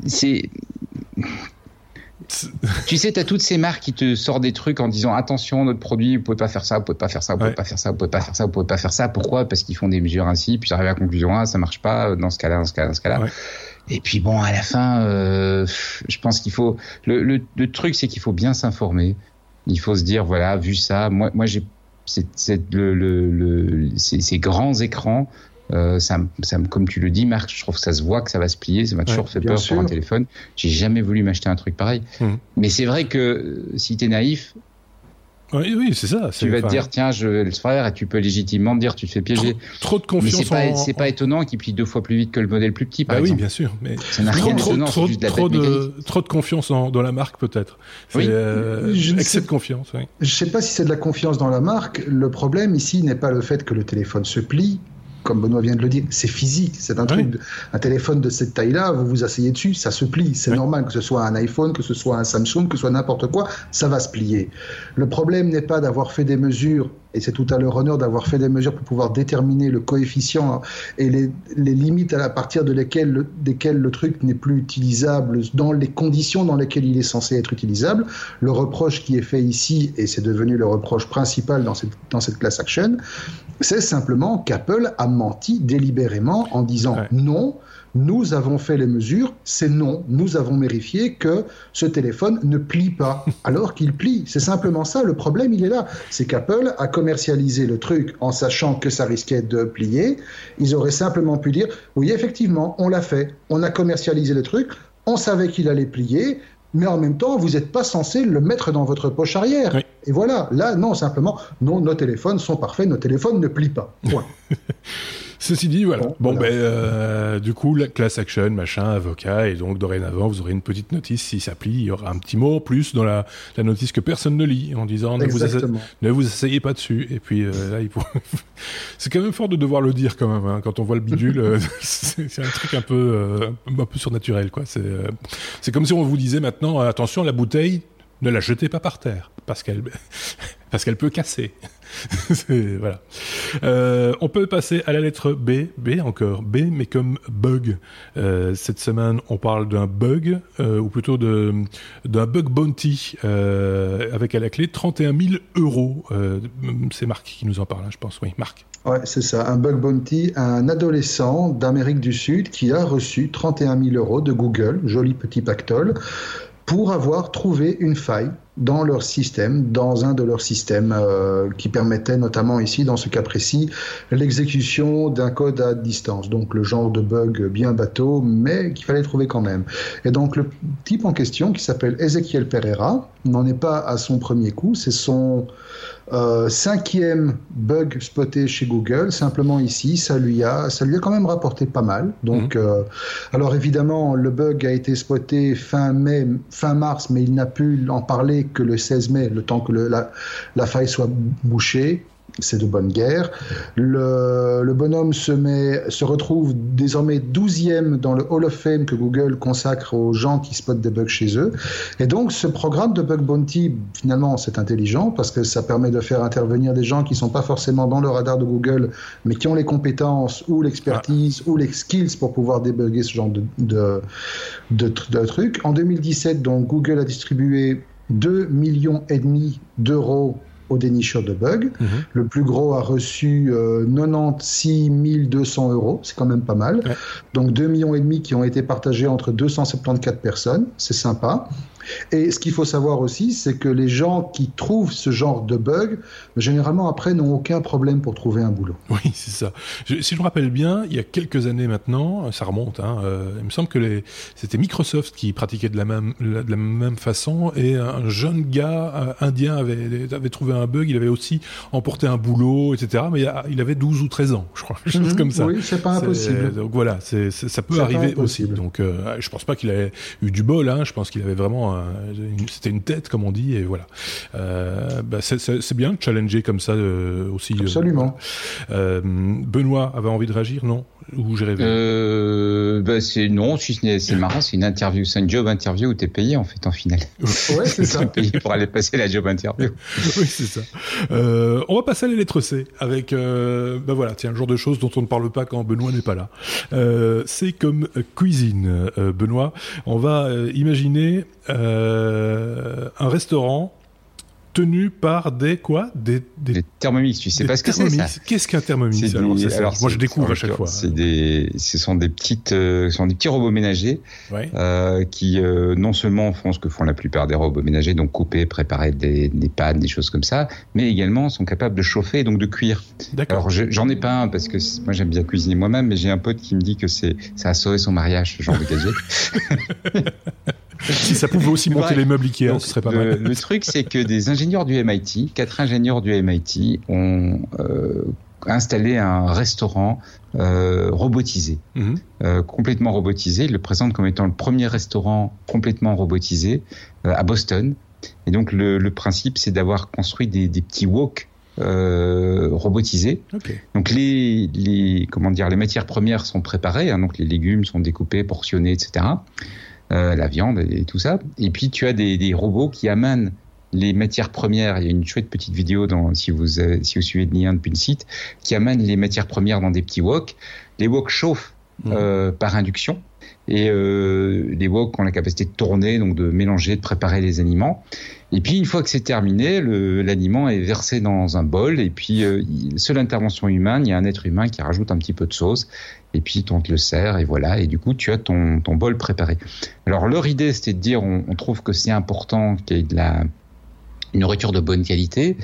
Speaker 2: c'est *laughs* tu sais, tu as toutes ces marques qui te sortent des trucs en disant attention, notre produit, vous pouvez pas faire ça, vous pouvez pas faire ça, vous pouvez pas faire ça, vous pouvez pas faire ça, vous pouvez pas faire ça. Pourquoi? Parce qu'ils font des mesures ainsi, puis arrivent à la conclusion ah, ça marche pas dans ce cas-là, dans ce cas-là, dans ce cas-là. Et puis bon, à la fin, euh, je pense qu'il faut. Le, le, le truc, c'est qu'il faut bien s'informer. Il faut se dire, voilà, vu ça, moi, moi j'ai le, le, le, ces, grands écrans. Euh, ça, ça, comme tu le dis, Marc, je trouve que ça se voit que ça va se plier. Ça m'a toujours fait peur pour un téléphone. J'ai jamais voulu m'acheter un truc pareil. Mmh. Mais c'est vrai que si tu es naïf,
Speaker 1: oui, oui, c'est ça.
Speaker 2: Tu vas te dire, tiens, je vais le faire, et tu peux légitimement te dire, tu te fais piéger.
Speaker 1: Trop, de confiance.
Speaker 2: Mais c'est pas, pas étonnant qu'il plie deux fois plus vite que le modèle plus petit, par
Speaker 1: bah
Speaker 2: exemple.
Speaker 1: Oui, bien sûr. Mais
Speaker 2: ça n'a rien d'étonnant,
Speaker 1: trop, de, trop de, trop de confiance dans, dans la marque, peut-être. Oui. Euh, excès de confiance. Oui.
Speaker 3: Je sais pas si c'est de la confiance dans la marque. Le problème ici n'est pas le fait que le téléphone se plie, comme Benoît vient de le dire, c'est physique. C'est un truc, un téléphone de cette taille-là, vous vous asseyez dessus, ça se plie. C'est normal que ce soit un iPhone, que ce soit un Samsung, que ce soit n'importe quoi, ça va se plier. Le problème n'est pas d'avoir fait des mesures et c'est tout à leur honneur d'avoir fait des mesures pour pouvoir déterminer le coefficient et les, limites à partir de lesquelles le, desquelles le truc n'est plus utilisable dans les conditions dans lesquelles il est censé être utilisable. Le reproche qui est fait ici, et c'est devenu le reproche principal dans cette, dans cette class action, c'est simplement qu'Apple a menti délibérément en disant non, nous avons fait les mesures, c'est non. Nous avons vérifié que ce téléphone ne plie pas, *laughs* alors qu'il plie. C'est simplement ça. Le problème, il est là. C'est qu'Apple a commercialisé le truc en sachant que ça risquait de plier. Ils auraient simplement pu dire, oui, effectivement, on l'a fait. On a commercialisé le truc. On savait qu'il allait plier mais en même temps, vous n'êtes pas censé le mettre dans votre poche arrière. Et voilà, là, non, simplement, non, nos téléphones sont parfaits, nos téléphones ne plient pas. Point. *laughs*
Speaker 1: Ceci dit, voilà. Bon, ben, euh, du coup, la class action, machin, avocat, et donc dorénavant, vous aurez une petite notice si ça plie. Il y aura un petit mot plus dans la, la notice que personne ne lit en disant ne vous, ne vous, asseyez pas dessus. Et puis euh, là, il faut... *laughs* c'est quand même fort de devoir le dire quand même. Hein. Quand on voit le bidule, euh, *laughs* c'est un truc un peu, un peu surnaturel, quoi. C'est, c'est comme si on vous disait maintenant, attention, la bouteille Ne la jetez pas par terre, parce qu'elle *laughs* parce qu'elle peut casser. *laughs* Euh, on peut passer à la lettre B, B encore, B, mais comme bug. Euh, cette semaine, on parle d'un bug, euh, ou plutôt d'un bug bounty, avec à la clé 31 000 euros. c'est Marc qui nous en parle, hein, je pense. Oui, Marc.
Speaker 3: Ouais, c'est ça. Un bug bounty, un adolescent d'Amérique du Sud qui a reçu 31 000 euros de Google, joli petit pactole, pour avoir trouvé une faille dans leur système, dans un de leurs systèmes euh, qui permettait notamment ici, dans ce cas précis, l'exécution d'un code à distance. Donc le genre de bug bien bateau, mais qu'il fallait trouver quand même. Et donc le type en question, qui s'appelle Ezequiel Pereira, n'en est pas à son premier coup, c'est son euh, cinquième bug spoté chez Google, simplement ici, ça lui a, ça lui a quand même rapporté pas mal. Donc, mhm. euh, alors évidemment, le bug a été spoté fin mai, fin mars, mais il n'a pu en parler que le 16 mai, le temps que la, la faille soit bouchée c'est de bonne guerre. Le, bonhomme se, met, se retrouve désormais 12e dans le Hall of Fame que Google consacre aux gens qui spotent des bugs chez eux. Et donc, ce programme de Bug Bounty, finalement, c'est intelligent parce que ça permet de faire intervenir des gens qui ne sont pas forcément dans le radar de Google, mais qui ont les compétences ou l'expertise ou les skills pour pouvoir débugger ce genre de, trucs. En 2017, donc, Google a distribué 2 millions et demi d'euros au dénicheur de bugs. Mhm. Le plus gros a reçu 96 euh, 200 euros, c'est quand même pas mal. Donc 2 millions et demi qui ont été partagés entre 274 personnes, c'est sympa. Et ce qu'il faut savoir aussi, c'est que les gens qui trouvent ce genre de bug, généralement après, n'ont aucun problème pour trouver un boulot.
Speaker 1: Oui, *laughs* c'est ça. si je me rappelle bien, il y a quelques années maintenant, ça remonte, hein, euh, il me semble que c'était Microsoft qui pratiquait de la, même, de la même façon, et un jeune gars euh, indien avait, avait trouvé un bug, il avait aussi emporté un boulot, etc., mais il avait 12 ou 13 ans, je crois, quelque *laughs* chose mhm. comme ça.
Speaker 3: Oui, c'est pas impossible.
Speaker 1: Donc voilà, ça peut arriver aussi. Donc euh, je pense pas qu'il ait eu du bol, hein, je pense qu'il avait vraiment c'était une tête, comme on dit, et voilà. Euh, bah, c'est bien de challenger comme ça euh, aussi.
Speaker 3: Euh, Absolument.
Speaker 1: Benoît avait envie de réagir, non Ou j'ai
Speaker 2: rêvé bah, C'est non, c'est marrant, c'est une interview, c'est une job interview où tu es payé en fait en finale.
Speaker 3: ouais, c'est *laughs* ça.
Speaker 2: payé pour aller passer la job interview. *laughs*
Speaker 1: oui, c'est ça. on va passer à la lettre C avec, bah voilà, tiens, un genre de choses dont on ne parle pas quand Benoît n'est pas là. c'est comme cuisine, Benoît. On va imaginer euh, un restaurant tenu par des quoi?
Speaker 2: Des, des, Thermomix. Tu sais pas ce que c'est ça
Speaker 1: Qu'est-ce qu'un Thermomix alors, Moi, je découvre à chaque fois.
Speaker 2: C'est des, ce sont des petites, euh, ce sont des petits robots ménagers euh, qui euh, non seulement font ce que font la plupart des robots ménagers, donc couper, préparer des, des pannes, des choses comme ça, mais également sont capables de chauffer et donc de cuire. Alors, j'en ai pas un parce que moi j'aime bien cuisiner moi-même, mais j'ai un pote qui me dit que c'est ça a sauvé son mariage, ce genre de gadget. *laughs*
Speaker 1: si ça pouvait aussi monter les meubles Ikea, ce serait pas
Speaker 2: mal.
Speaker 1: Le
Speaker 2: truc, c'est que des ingénieurs du MIT, quatre ingénieurs du MIT, ont euh, installé un restaurant euh, robotisé, mhm. euh, complètement robotisé. Ils le présentent comme étant le premier restaurant complètement robotisé à Boston. Et donc le, principe, c'est d'avoir construit des, petits wok robotisés. Donc les, les comment dire les matières premières sont préparées, hein, donc les légumes sont découpés, portionnés, etc. Euh, la viande et tout ça. Et puis tu as des, robots qui amènent les matières premières. Il y a une chouette petite vidéo dans, si vous si vous suivez le lien depuis le site, qui amène les matières premières dans des petits woks. Les woks chauffent mmh. euh, par induction et euh, les woks ont la capacité de tourner, donc de mélanger, de préparer les aliments. Et puis une fois que c'est terminé, l'aliment est versé dans un bol et puis euh, seule intervention humaine, il y a un être humain qui rajoute un petit peu de sauce et puis on te le sert et voilà et du coup tu as ton, ton bol préparé. Alors leur idée c'était de dire on, on trouve que c'est important qu'il y ait de la une nourriture de bonne qualité.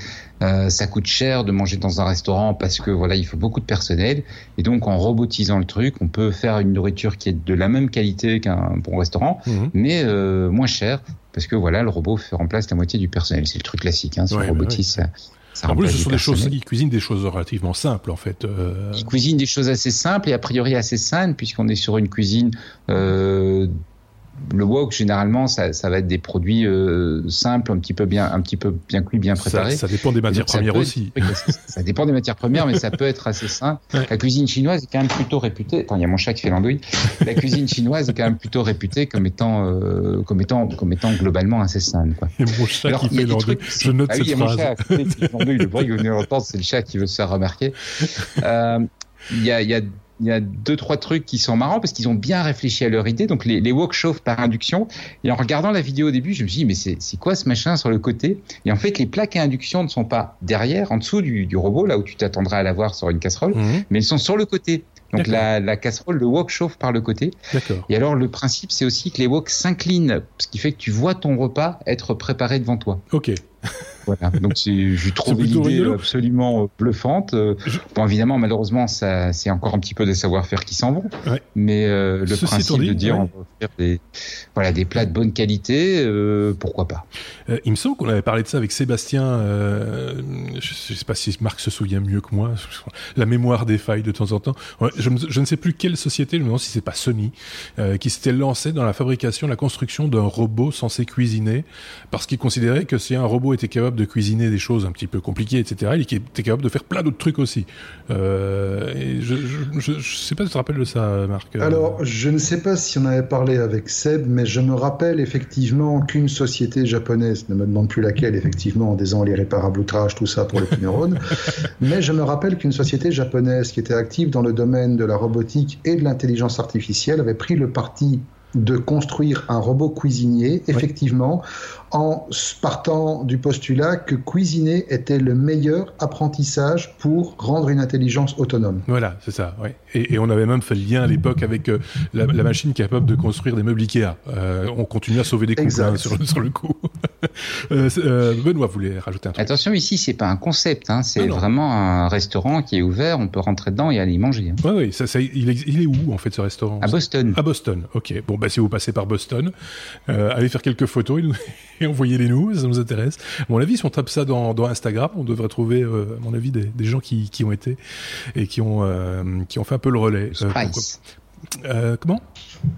Speaker 2: Euh, ça coûte cher de manger dans un restaurant parce que voilà, il faut beaucoup de personnel. Et donc, en robotisant le truc, on peut faire une nourriture qui est de la même qualité qu'un bon restaurant, mhm. mais euh, moins cher parce que voilà, le robot fait remplace la moitié du personnel. C'est le truc classique. Hein, si on robotise, ça,
Speaker 1: ça en plus, ce sont des choses, ils cuisinent des choses relativement simples, en fait.
Speaker 2: Euh... Ils cuisinent des choses assez simples et a priori assez saines, puisqu'on est sur une cuisine euh, le wok généralement ça, ça, va être des produits euh, simples, un petit peu bien, un petit peu bien cuits, bien préparés.
Speaker 1: Ça, dépend des matières premières aussi.
Speaker 2: ça dépend des matières premières, mais ça peut être assez sain. *laughs* La cuisine chinoise est quand même plutôt réputée. Attends, il y a mon chat qui fait l'andouille. La cuisine chinoise est quand même plutôt réputée comme étant, euh, comme étant, comme étant globalement assez saine. Quoi.
Speaker 1: Et mon chat qui fait l'andouille. Je note ah cette phrase. Mon chat
Speaker 2: le bruit que vous venez d'entendre, c'est le chat qui veut se faire remarquer. Euh, il y a, y a il y a deux trois trucs qui sont marrants parce qu'ils ont bien réfléchi à leur idée. Donc les, les wok chauffent par induction. Et en regardant la vidéo au début, je me suis dit mais c'est quoi ce machin sur le côté? Et en fait, les plaques à induction ne sont pas derrière, en dessous du, du robot, là où tu t'attendrais à l'avoir sur une casserole, mhm. mais elles sont sur le côté. Donc la, la, casserole, le wok chauffe par le côté. Et alors le principe, c'est aussi que les woks s'inclinent, ce qui fait que tu vois ton repas être préparé devant toi.
Speaker 1: Ok. *laughs*
Speaker 2: Voilà. Donc je trouve l'idée absolument bluffante. Bon, évidemment, malheureusement, ça, c'est encore un petit peu des savoir-faire qui s'en vont. Mais euh, le principe de dire on va faire des, voilà, des plats de bonne qualité, euh, pourquoi pas.
Speaker 1: Euh, il me semble qu'on avait parlé de ça avec Sébastien. je ne sais pas si Marc se souvient mieux que moi. *laughs* La mémoire des failles de temps en temps. Je, je, ne sais plus quelle société, je me demande si c'est pas Sony, qui s'était lancé dans la fabrication, la construction d'un robot censé cuisiner, parce qu'il considérait que si un robot était capable de cuisiner des choses un petit peu compliquées, etc., et qui était capable de faire plein d'autres trucs aussi. Euh, et je, je, sais pas si tu te rappelles de ça, Marc.
Speaker 3: Euh. Alors, je ne sais pas si on avait parlé avec Seb, mais je me rappelle effectivement qu'une société japonaise, ne me demande plus laquelle, effectivement, en disant les réparables outrages, tout ça pour les neurones, *laughs* mais je me rappelle qu'une société japonaise qui était active dans le domaine de la robotique et de l'intelligence artificielle avait pris le parti de construire un robot cuisinier, effectivement, en partant du postulat que cuisiner était le meilleur apprentissage pour rendre une intelligence autonome.
Speaker 1: Voilà, c'est ça. Ouais. Et, on avait même fait le lien à l'époque avec euh, la, machine capable de construire des meubles Ikea. Euh, on continue à sauver des coups hein, sur, le coup. *laughs* euh, Benoît voulait rajouter un truc.
Speaker 2: Attention, ici, c'est pas un concept. Hein, c'est vraiment un restaurant qui est ouvert. On peut rentrer dedans et aller manger.
Speaker 1: Hein. Oui, oui. Ça, ça, il, est, il, est, où en fait ce restaurant?
Speaker 2: À Boston.
Speaker 1: À Boston. Ok. Bon, bah si vous passez par Boston, euh, allez faire quelques photos *laughs* *laughs* et envoyez-les nous, ça nous intéresse. À mon avis, si on tape ça dans, dans Instagram, on devrait trouver, euh, à mon avis, des, des gens qui, qui, ont été et qui ont, euh, qui ont fait un peu le relais. Euh, comment?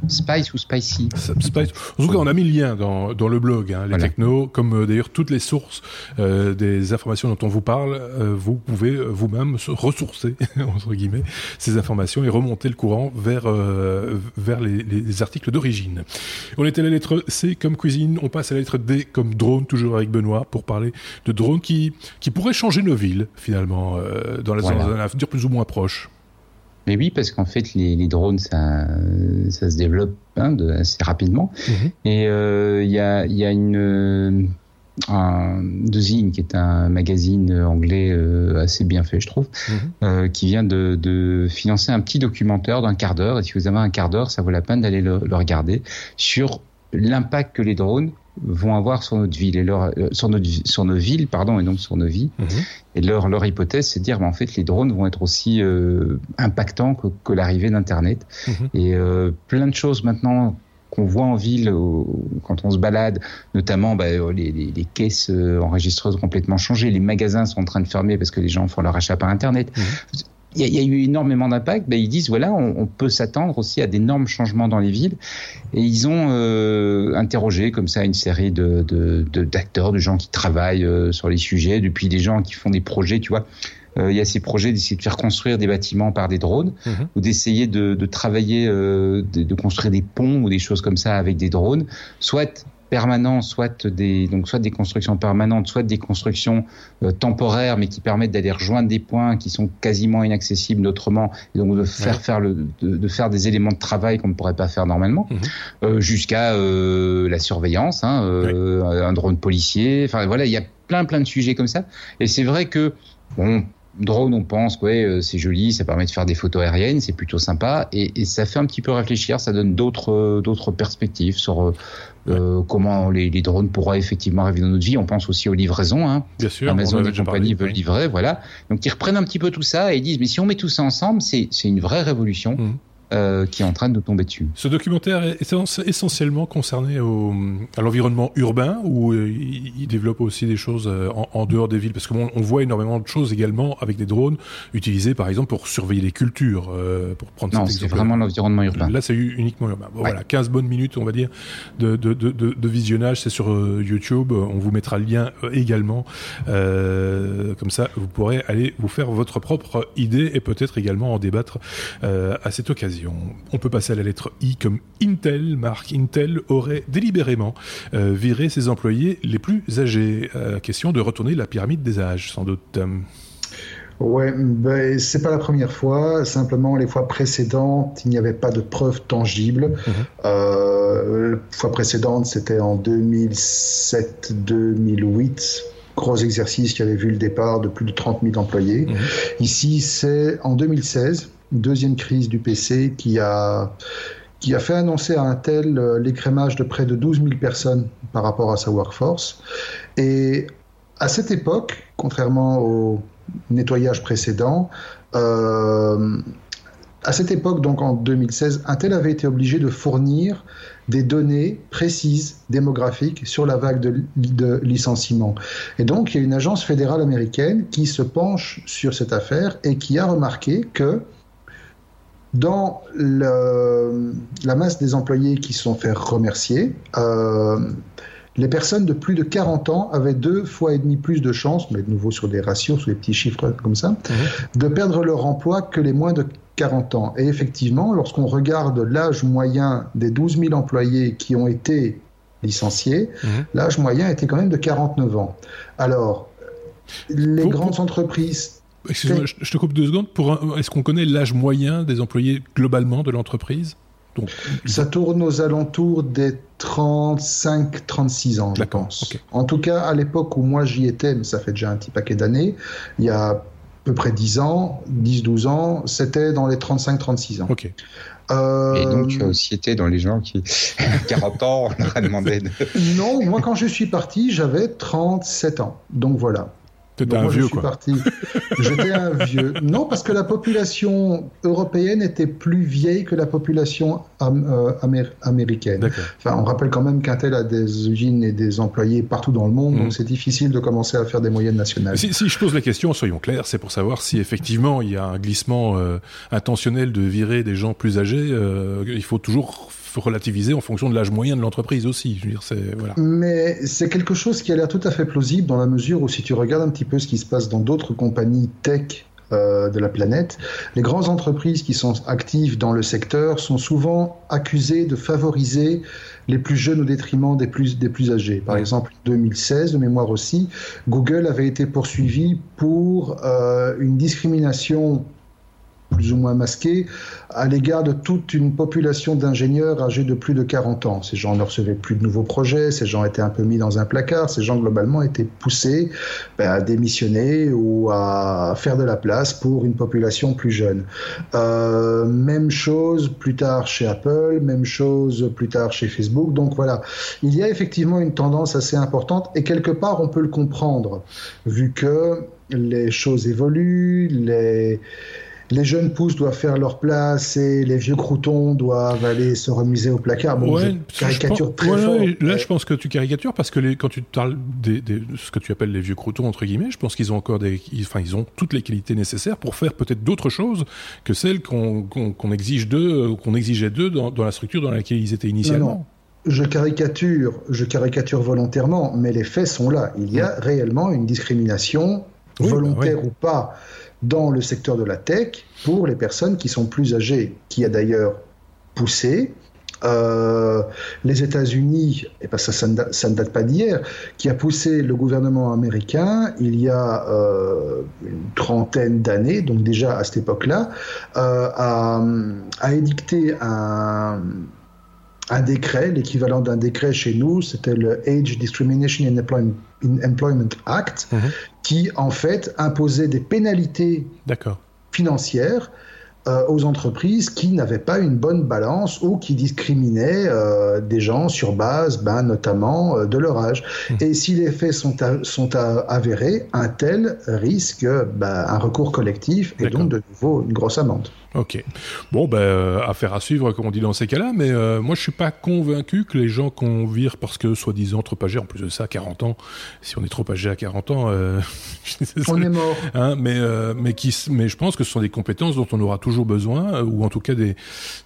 Speaker 2: Spice ou Spicy
Speaker 1: Spice. En tout cas, on a mis le lien dans, dans le blog, hein, les technos, comme euh, d'ailleurs toutes les sources euh, des informations dont on vous parle, euh, vous pouvez vous-même ressourcer, *laughs* entre guillemets, ces informations et remonter le courant vers, vers les, les, articles d'origine. On était à la lettre C comme cuisine, on passe à la lettre D comme drone, toujours avec Benoît, pour parler de drones qui, qui pourraient changer nos villes, finalement, dans, la, dans un avenir plus ou moins proche.
Speaker 2: Mais oui, parce qu'en fait, les, les, drones, ça, ça se développe hein, de, assez rapidement. Mhm. Et euh, il y, a, y, a, une un Zine, qui est un magazine anglais euh, assez bien fait, je trouve, mhm. euh, qui vient de, de, financer un petit documentaire d'un quart d'heure. Et si vous avez un quart d'heure, ça vaut la peine d'aller le, le regarder sur l'impact que les drones vont avoir sur notre ville et leur, euh, sur, notre, sur nos villes pardon et donc sur nos vies mhm. et leur leur hypothèse c'est de dire bah, en fait les drones vont être aussi euh, impactants que, que l'arrivée d'internet mhm. et euh, plein de choses maintenant qu'on voit en ville quand on se balade, notamment bah, les, les, les, caisses enregistreuses complètement changées, les magasins sont en train de fermer parce que les gens font leur achat par Internet. Mhm il y, a eu énormément d'impact. Ben, ils disent voilà, on, on peut s'attendre aussi à d'énormes changements dans les villes. Et ils ont euh, interrogé comme ça une série de d'acteurs, de, de, gens qui travaillent euh, sur les sujets, depuis des gens qui font des projets, tu vois. Euh, il y a ces projets d'essayer de faire construire des bâtiments par des drones mhm. ou d'essayer de, de, travailler, euh, de, de, construire des ponts ou des choses comme ça avec des drones, soit permanents, soit des donc soit des constructions permanentes, soit des constructions euh, temporaires, mais qui permettent d'aller rejoindre des points qui sont quasiment inaccessibles autrement, et donc de faire faire le de, faire des éléments de travail qu'on ne pourrait pas faire normalement, mhm. euh, jusqu'à euh, la surveillance, hein, un drone policier. Enfin voilà, il y a plein plein de sujets comme ça. Et c'est vrai que bon drone, on pense ouais, euh, c'est joli, ça permet de faire des photos aériennes, c'est plutôt sympa, et, et, ça fait un petit peu réfléchir, ça donne d'autres euh, d'autres perspectives sur euh, euh, comment les, les, drones pourraient effectivement arriver dans notre vie. On pense aussi aux livraisons, hein.
Speaker 1: Bien sûr,
Speaker 2: Amazon et compagnie veulent livrer, voilà. Donc ils reprennent un petit peu tout ça et ils disent mais si on met tout ça ensemble, c'est c'est une vraie révolution. Mmh. Euh, qui est en train de tomber dessus.
Speaker 1: Ce documentaire est essentiellement concerné au, à l'environnement urbain ou euh, il développe aussi des choses euh, en, dehors des villes Parce qu'on on voit énormément de choses également avec des drones utilisés par exemple pour surveiller les cultures, pour prendre
Speaker 2: Non, c'est vraiment l'environnement urbain.
Speaker 1: Là, c'est uniquement urbain. Voilà, 15 bonnes minutes, on va dire, de, de, de, de visionnage. C'est sur YouTube. On vous mettra le lien également. comme ça, vous pourrez aller vous faire votre propre idée et peut-être également en débattre à cette occasion. On peut passer à la lettre I comme Intel. Marc Intel aurait délibérément euh, viré ses employés les plus âgés. Euh, question de retourner la pyramide des âges, sans doute.
Speaker 3: Ouais, ben, c'est pas la première fois. Simplement, les fois précédentes, il n'y avait pas de preuves tangibles. Mhm. Euh, la fois précédente, c'était en 2007-2008 gros exercice qui avait vu le départ de plus de 30 000 employés. Mhm. Ici, c'est en 2016 deuxième crise du PC qui a, qui a fait annoncer à Intel euh, l'écrémage de près de 12 000 personnes par rapport à sa workforce. Et à cette époque, contrairement au nettoyage précédent, euh, à cette époque, donc en 2016, Intel avait été obligé de fournir des données précises démographiques sur la vague de, de licenciements. Et donc, il y a une agence fédérale américaine qui se penche sur cette affaire et qui a remarqué que dans la masse des employés qui sont fait remercier, euh, les personnes de plus de 40 ans avaient deux fois et demi plus de chances, mais de nouveau sur des ratios, sur des petits chiffres comme ça, mhm. de perdre leur emploi que les moins de 40 ans. Et effectivement, lorsqu'on regarde l'âge moyen des 12 000 employés qui ont été licenciés, mhm. l'âge moyen était quand même de 49 ans. Alors, les grandes entreprises
Speaker 1: Excuse-moi, je te coupe deux secondes. Pour est-ce qu'on connaît l'âge moyen des employés globalement de l'entreprise?
Speaker 3: Donc, ça tourne aux alentours des 35-36 ans, je pense. En tout cas, à l'époque où moi j'y étais, mais ça fait déjà un petit paquet d'années, il y a à peu près 10 ans, 10-12 ans, c'était dans les 35-36 ans.
Speaker 2: Ok. Euh, Et donc, tu as aussi été dans les gens qui, *laughs* 40 ans, on leur a demandé de...
Speaker 3: Non, moi, quand je suis parti, j'avais 37 ans. Donc voilà.
Speaker 1: T'étais un vieux, quoi.
Speaker 3: J'étais un vieux. Non, parce que la population européenne était plus vieille que la population euh, américaine. Enfin, on rappelle quand même qu'Intel a des usines et des employés partout dans le monde, donc mm. c'est difficile de commencer à faire des moyennes nationales.
Speaker 1: Si, je pose la question, soyons clairs, c'est pour savoir si effectivement il y a un glissement euh, intentionnel de virer des gens plus âgés. Euh, il faut toujours relativiser en fonction de l'âge moyen de l'entreprise aussi. Je veux dire, c'est, voilà.
Speaker 3: Mais c'est quelque chose qui a l'air tout à fait plausible dans la mesure où si tu regardes un petit peu ce qui se passe dans d'autres compagnies tech euh, de la planète. Les grandes entreprises qui sont actives dans le secteur sont souvent accusées de favoriser les plus jeunes au détriment des plus, des plus âgés. Par exemple, en 2016, de mémoire aussi, Google avait été poursuivi pour euh, une discrimination plus ou moins masqué à l'égard de toute une population d'ingénieurs âgés de plus de 40 ans. Ces gens ne recevaient plus de nouveaux projets, ces gens étaient un peu mis dans un placard, ces gens globalement étaient poussés ben, à démissionner ou à faire de la place pour une population plus jeune. Euh, même chose plus tard chez Apple, même chose plus tard chez Facebook. Donc voilà, il y a effectivement une tendance assez importante et quelque part on peut le comprendre vu que les choses évoluent, les les jeunes pousses doivent faire leur place et les vieux croutons doivent aller se remiser au placard. Bon,
Speaker 1: ouais, caricature très fort. Là, je pense que tu caricatures parce que les, quand tu parles de ce que tu appelles les vieux croutons entre guillemets, je pense qu'ils ont encore des, enfin, ils ont toutes les qualités nécessaires pour faire peut-être d'autres choses que celles qu'on exige d'eux, qu'on exigeait d'eux dans, la structure dans laquelle ils étaient initialement.
Speaker 3: je caricature, je caricature volontairement, mais les faits sont là. Il y a réellement une discrimination, bah volontaire ou pas, dans le secteur de la tech pour les personnes qui sont plus âgées, qui a d'ailleurs poussé. Euh, les États-Unis, et pas ça, ça ne, date, pas d'hier, qui a poussé le gouvernement américain il y a euh, une trentaine d'années, donc déjà à cette époque-là, euh, à, à, édicter un, un décret, l'équivalent d'un décret chez nous, c'était le Age Discrimination in Employment, Act, mhm. qui en fait imposait des pénalités financières euh, aux entreprises qui n'avaient pas une bonne balance ou qui discriminaient euh, des gens sur base, ben, notamment, euh, de leur âge. Mhm. Et si les faits sont, sont avérés, un tel risque ben, un recours collectif et donc de nouveau une grosse amende.
Speaker 1: Ok. Bon, ben, euh, affaire à suivre, comme on dit dans ces cas-là, mais euh, moi, je suis pas convaincu que les gens qu'on vire parce que, soi-disant, trop âgés, en plus de ça, 40 ans, si on est trop âgé à 40 ans... Euh, *laughs*
Speaker 3: on est mort.
Speaker 1: Hein, mais, mais, qui, mais je pense que ce sont des compétences dont on aura toujours besoin, ou en tout cas des,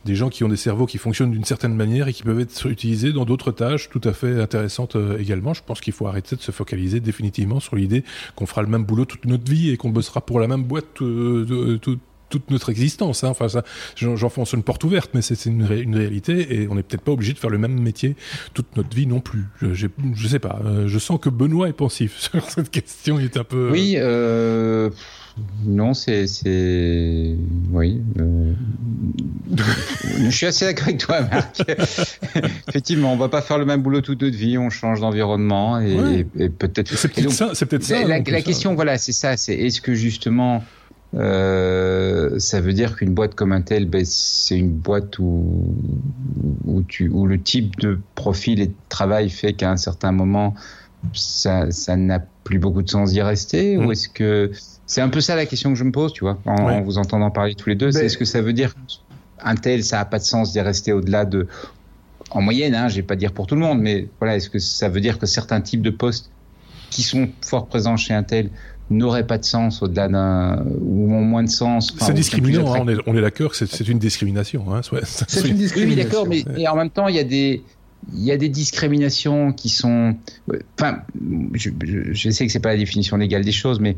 Speaker 1: des gens qui ont des cerveaux qui fonctionnent d'une certaine manière et qui peuvent être utilisés dans d'autres tâches tout à fait intéressantes également. Je pense qu'il faut arrêter de se focaliser définitivement sur l'idée qu'on fera le même boulot toute notre vie et qu'on bossera pour la même boîte toute toute notre existence. Hein. Enfin, ça, j'enfonce une porte ouverte, mais c'est une, une, réalité et on n'est peut-être pas obligé de faire le même métier toute notre vie non plus. Je, je sais pas. Euh, je sens que Benoît est pensif *laughs* sur cette question. Il est un peu.
Speaker 2: Oui. Euh... Non, c'est, oui. Euh... je suis assez d'accord avec toi, Marc. *laughs* Effectivement, on va pas faire le même boulot toute notre vie. On change d'environnement et, et, peut-être.
Speaker 1: C'est peut-être ça. Ça.
Speaker 2: La, la question, voilà, c'est ça. C'est est-ce que justement euh, ça veut dire qu'une boîte comme Intel, ben, c'est une boîte où, où, tu, où le type de profil et de travail fait qu'à un certain moment, ça, ça n'a plus beaucoup de sens d'y rester Ou mm. est-ce que. C'est un peu ça la question que je me pose, tu vois, en, vous entendant parler tous les deux. C'est est-ce que ça veut dire qu'Intel, ça n'a pas de sens d'y rester au-delà de. En moyenne, hein, je vais pas dire pour tout le monde, mais voilà, est-ce que ça veut dire que certains types de postes qui sont fort présents chez Intel n'aurait pas de sens au-delà d'un ou ont moins de sens.
Speaker 1: c'est discriminant, hein, on est, on est d'accord que c'est une discrimination. Hein,
Speaker 3: c'est une discrimination.
Speaker 2: Oui, d'accord, mais en même temps, il y a des il y a des discriminations qui sont. Enfin, je, je, sais que c'est pas la définition légale des choses, mais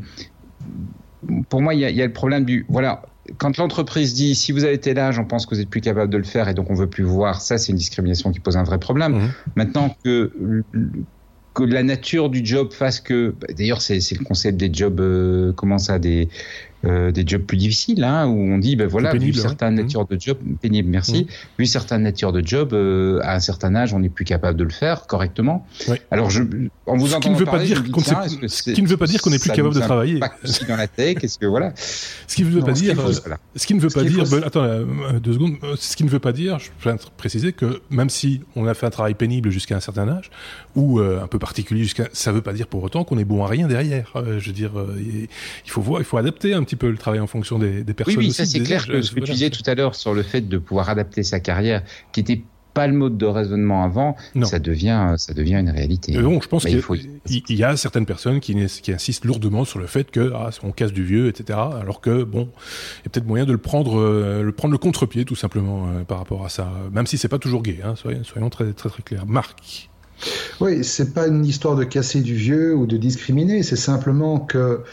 Speaker 2: pour moi, il y a, il y a le problème du voilà. Quand l'entreprise dit si vous avez tel âge, on pense que vous êtes plus capable de le faire et donc on veut plus voir, ça c'est une discrimination qui pose un vrai problème. Mmh. Maintenant que que la nature du job fasse que. Bah, d'ailleurs, c'est le concept des jobs, euh, comment ça, des euh, des jobs plus difficiles, hein, où on dit, ben voilà, vu hein. certaines mmh. natures de job pénibles, merci, mmh. vu certaines natures de job, euh, à un certain âge, on n'est plus capable de le faire correctement.
Speaker 1: Oui.
Speaker 2: Alors, je,
Speaker 1: en vous entendant ne veut pas dire qu'on ce qui ne veut pas dire qu'on n'est plus capable de travailler.
Speaker 2: Dans la tech, est-ce que voilà.
Speaker 1: Ce qui ne veut pas dire, ce qui ne veut pas dire, attends, deux secondes, ce qui ne veut pas dire, je peux préciser que même si on a fait un travail pénible jusqu'à un certain âge, ou un peu particulier jusqu'à, ça veut pas dire pour autant qu'on est bon à rien derrière. je veux dire, il faut voir, il faut adapter un petit peu le travail en fonction des, des personnes.
Speaker 2: Oui, oui ça c'est clair que ce que tu disais tout à l'heure sur le fait de pouvoir adapter sa carrière, qui était pas le mode de raisonnement avant, ça devient, ça devient une réalité.
Speaker 1: Donc, je pense bah, qu'il y a certaines personnes qui, qui, insistent lourdement sur le fait que ah, on casse du vieux, etc. Alors que bon, il y a peut-être moyen de le prendre, euh, le prendre le contre-pied tout simplement euh, par rapport à ça, même si c'est pas toujours gay. Hein, soyons, soyons, très très très clairs. Marc.
Speaker 3: Oui, c'est pas une histoire de casser du vieux ou de discriminer, c'est simplement que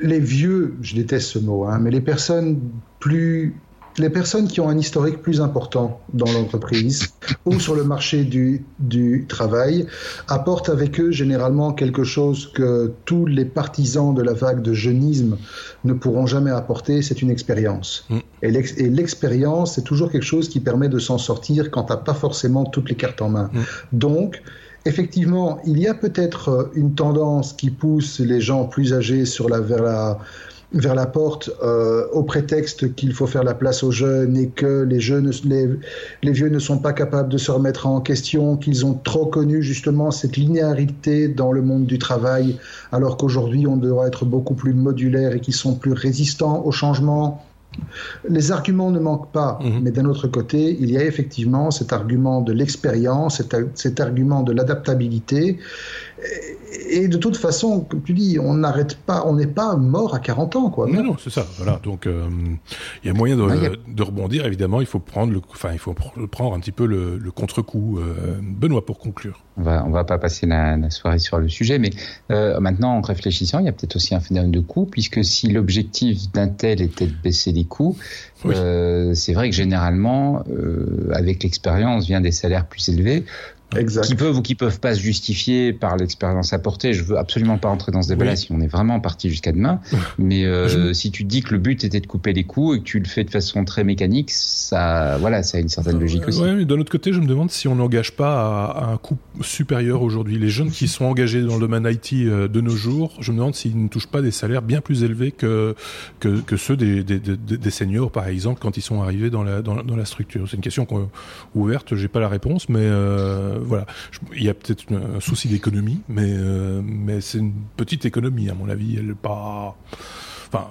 Speaker 3: les vieux, je déteste ce mot, hein, mais les personnes plus les personnes qui ont un historique plus important dans l'entreprise *laughs* ou sur le marché du, du, travail apportent avec eux généralement quelque chose que tous les partisans de la vague de jeunisme ne pourront jamais apporter, c'est une expérience. Mm. Et l'expérience, c'est toujours quelque chose qui permet de s'en sortir quand tu n'as pas forcément toutes les cartes en main. Mm. Donc, effectivement, il y a peut-être euh, une tendance qui pousse les gens plus âgés vers, la, porte euh, au prétexte qu'il faut faire la place aux jeunes et que les, jeunes, les, vieux ne sont pas capables de se remettre en question, qu'ils ont trop connu justement cette linéarité dans le monde du travail, alors qu'aujourd'hui on doit être beaucoup plus modulaire et qu'ils sont plus résistants au changement les arguments ne manquent pas, mhm. mais d'un autre côté, il y a effectivement cet argument de l'expérience, cet, argument de l'adaptabilité. Et de toute façon, comme tu dis, on n'arrête pas, on n'est pas mort à 40 ans, quoi.
Speaker 1: Non, non, c'est ça. Voilà. Donc, euh, il y a moyen de, rebondir. Évidemment, il faut prendre le, enfin, il faut prendre un petit peu le, contre-coup. Euh, Benoît, pour conclure.
Speaker 2: On va, on va pas passer la, soirée sur le sujet, mais euh, maintenant, en réfléchissant, il y a peut-être aussi un phénomène de coût, puisque si l'objectif d'un tel était de baisser les coûts, c'est vrai que généralement, avec l'expérience, vient des salaires plus élevés qui peuvent ou qui peuvent pas se justifier par l'expérience apportée. Je veux absolument pas rentrer dans ce débat-là si on est vraiment parti jusqu'à demain. *laughs* Mais euh, si tu dis que le but était de couper les coûts et que tu le fais de façon très mécanique, ça, voilà, ça a une certaine logique aussi.
Speaker 1: Ouais, mais d'un autre côté, je me demande si on n'engage pas à, un coût supérieur aujourd'hui. Les jeunes qui sont engagés dans le domaine IT euh, de nos jours, je me demande s'ils ne touchent pas des salaires bien plus élevés que que, que ceux des, des, des, seniors, par exemple, quand ils sont arrivés dans la dans, dans la structure. C'est une question ouverte. J'ai pas la réponse, mais euh, voilà. Il y a peut-être un souci d'économie, mais, euh, mais c'est une petite économie, à mon avis. Elle pas. Enfin,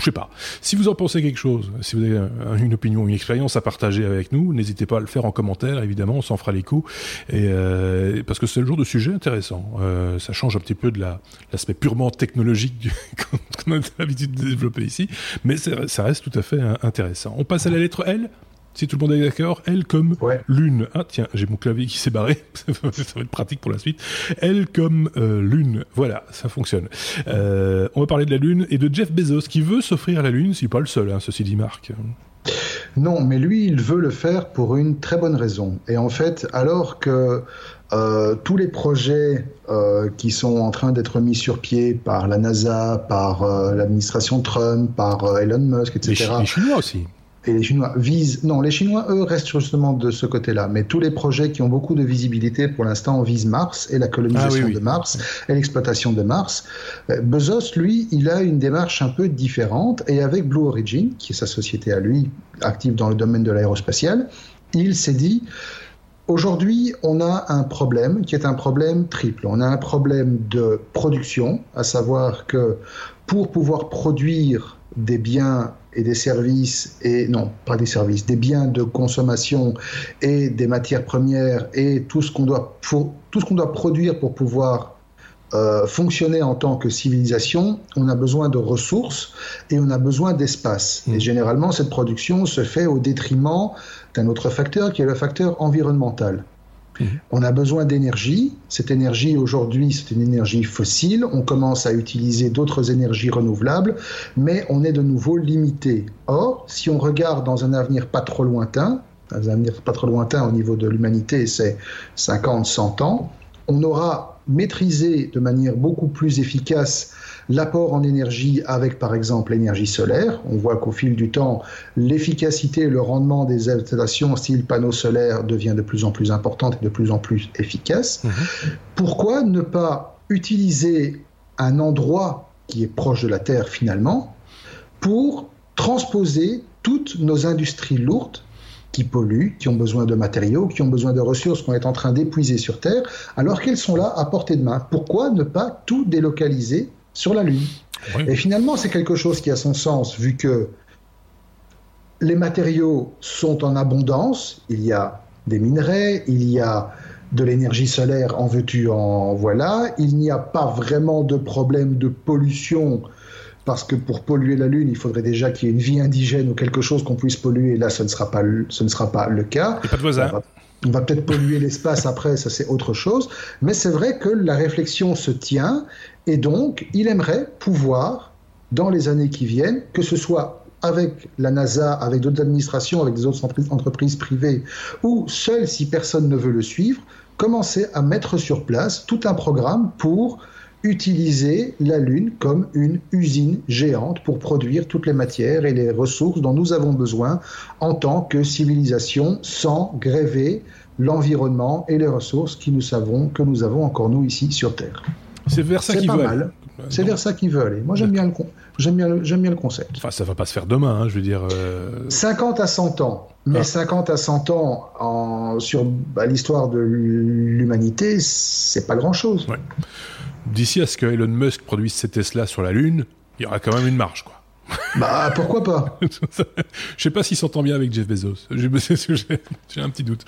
Speaker 1: je sais pas. Si vous en pensez quelque chose, si vous avez une opinion, une expérience à partager avec nous, n'hésitez pas à le faire en commentaire. Évidemment, on s'en fera les coups. Euh, parce que c'est le genre de sujet intéressant. Euh, ça change un petit peu de l'aspect purement technologique *laughs* qu'on a l'habitude de développer ici, mais ça reste tout à fait intéressant. On passe à la lettre L. Si tout le monde est d'accord, L comme lune. Ah tiens, j'ai mon clavier qui s'est barré, *laughs* ça va être pratique pour la suite. L comme euh, lune. Voilà, ça fonctionne. Euh, on va parler de la lune et de Jeff Bezos qui veut s'offrir la lune, c'est pas le seul, hein, ceci dit Marc.
Speaker 3: Non, mais lui, il veut le faire pour une très bonne raison. Et en fait, alors que euh, tous les projets qui sont en train d'être mis sur pied par la NASA, par l'administration Trump, par Elon Musk, etc.
Speaker 1: les Chinois aussi
Speaker 3: et les Chinois visent. Non, les Chinois, eux, restent justement de ce côté-là. Mais tous les projets qui ont beaucoup de visibilité pour l'instant visent Mars et la colonisation ah de Mars et l'exploitation de Mars. Euh, Bezos, lui, il a une démarche un peu différente. Et avec Blue Origin, qui est sa société à lui, active dans le domaine de l'aérospatial, il s'est dit. Aujourd'hui, on a un problème qui est un problème triple. On a un problème de production, à savoir que pour pouvoir produire des biens et des services, et non, pas des services, des biens de consommation et des matières premières et tout ce qu'on doit, tout ce qu'on doit produire pour pouvoir euh, fonctionner en tant que civilisation, on a besoin de ressources et on a besoin d'espace. Mmh. Et généralement, cette production se fait au détriment d'un autre facteur qui est le facteur environnemental. Mhm. On a besoin d'énergie. Cette énergie, aujourd'hui, c'est une énergie fossile. On commence à utiliser d'autres énergies renouvelables, mais on est de nouveau limité. Or, si on regarde dans un avenir pas trop lointain, un avenir pas trop lointain au niveau de l'humanité, c'est 50, 100 ans, on aura maîtrisé de manière beaucoup plus efficace l'apport en énergie avec par exemple l'énergie solaire. On voit qu'au fil du temps, l'efficacité et le rendement des installations style panneaux solaires devient de plus en plus importante et de plus en plus efficace. Mhm. Pourquoi ne pas utiliser un endroit qui est proche de la Terre finalement pour transposer toutes nos industries lourdes qui polluent, qui ont besoin de matériaux, qui ont besoin de ressources qu'on est en train d'épuiser sur Terre, alors qu'elles sont là à portée de main? Pourquoi ne pas tout délocaliser sur la Lune. Et finalement, c'est quelque chose qui a son sens, vu que les matériaux sont en abondance, il y a des minerais, il y a de l'énergie solaire en veux-tu, en voilà, il n'y a pas vraiment de problème de pollution, parce que pour polluer la Lune, il faudrait déjà qu'il y ait une vie indigène ou quelque chose qu'on puisse polluer, et là, ce ne sera pas, ce ne sera pas le cas.
Speaker 1: pas de voisins.
Speaker 3: On va peut-être polluer l'espace après, ça c'est autre chose. Mais c'est vrai que la réflexion se tient et donc il aimerait pouvoir, dans les années qui viennent, que ce soit avec la NASA, avec d'autres administrations, avec des autres entreprises privées, ou seul si personne ne veut le suivre, commencer à mettre sur place tout un programme pour utiliser la Lune comme une usine géante pour produire toutes les matières et les ressources dont nous avons besoin en tant que civilisation sans gréver l'environnement et les ressources qui nous savons que nous avons encore nous ici sur Terre.
Speaker 1: C'est vers ça qu'ils veulent.
Speaker 3: C'est vers ça qu'ils veulent aller. Moi, j'aime bien, le, j'aime, bien j'aime bien le concept.
Speaker 1: Enfin, ça va pas se faire demain, hein, je veux dire.
Speaker 3: 50 euh, à 100 ans. Mais 50 ah. à 100 ans en, sur bah, l'histoire de l'humanité, c'est pas grand-chose.
Speaker 1: D'ici à ce que Elon Musk produise ses Tesla sur la Lune, il y aura quand même une marge, quoi.
Speaker 3: Bah pourquoi pas? *laughs*
Speaker 1: Je sais pas s'il s'entend bien avec Jeff Bezos. J'ai un petit doute.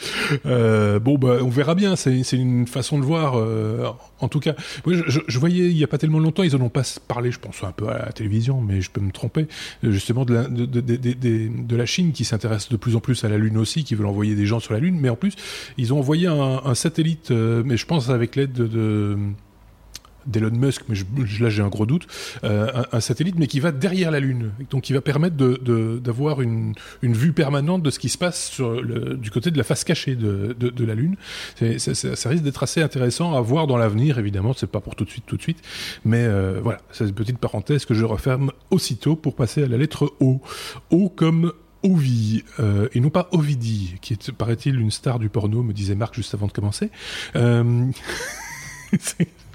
Speaker 1: Euh, bon bah on verra bien. C'est une façon de voir. Euh, en tout cas, je, je, voyais il y a pas tellement longtemps, ils en ont pas parlé. Je pense un peu à la télévision, mais je peux me tromper. Justement de la, Chine qui s'intéresse de plus en plus à la Lune aussi, qui veut envoyer des gens sur la Lune. Mais en plus, ils ont envoyé un, un satellite, euh, mais je pense avec l'aide de d'Elon Musk, mais là j'ai un gros doute, euh, un, satellite, mais qui va derrière la Lune, donc qui va permettre d'avoir une, vue permanente de ce qui se passe du côté de la face cachée de, la Lune. ça risque d'être assez intéressant à voir dans l'avenir, évidemment, c'est pas pour tout de suite, tout de suite, mais euh, voilà, c'est une petite parenthèse que je referme aussitôt pour passer à la lettre O. O comme Ovi, euh, et non pas Ovidie, qui est, paraît-il, une star du porno, me disait Marc juste avant de commencer. *laughs*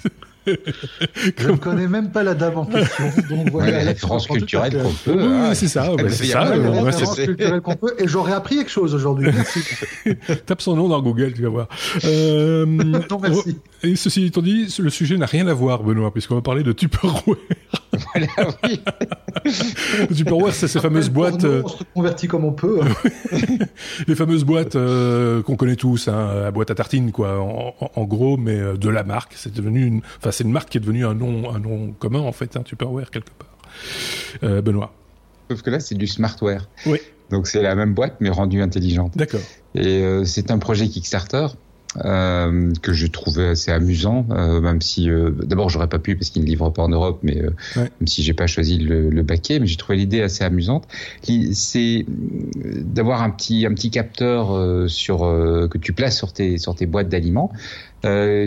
Speaker 3: Je ne connais même pas la dame en question. Donc voilà,
Speaker 2: la référence culturelle qu'on peut.
Speaker 1: Oui, hein. c'est ça. c'est ça. La
Speaker 3: référence culturelle qu'on peut. Et j'aurais appris quelque chose aujourd'hui. *laughs*
Speaker 1: Tape son nom dans Google, tu vas voir. Euh, *laughs*
Speaker 3: non, merci.
Speaker 1: Et ceci étant dit, le sujet n'a rien à voir, Benoît, puisqu'on va parler de Tupperware. voilà, oui. *laughs* Tupperware, c'est ces fameuses boîtes.
Speaker 3: Euh, on se convertit comme on peut.
Speaker 1: les fameuses boîtes euh, qu'on connaît tous, hein, la boîte à tartines, quoi, en, gros, mais euh, de la marque. C'est devenu une, enfin, c'est une marque qui est devenue un nom, un nom commun en fait, hein, Tupperware quelque part. Benoît.
Speaker 2: Sauf que là, c'est du smartware.
Speaker 1: Oui.
Speaker 2: Donc c'est la même boîte mais rendue intelligente.
Speaker 1: D'accord.
Speaker 2: Et c'est un projet Kickstarter euh, que je trouvais assez amusant, euh, même si euh, d'abord j'aurais pas pu parce qu'il ne livre pas en Europe, mais euh, même si j'ai pas choisi le, le baquet, mais j'ai trouvé l'idée assez amusante. C'est d'avoir un petit un petit capteur sur que tu places sur tes sur tes boîtes d'aliments.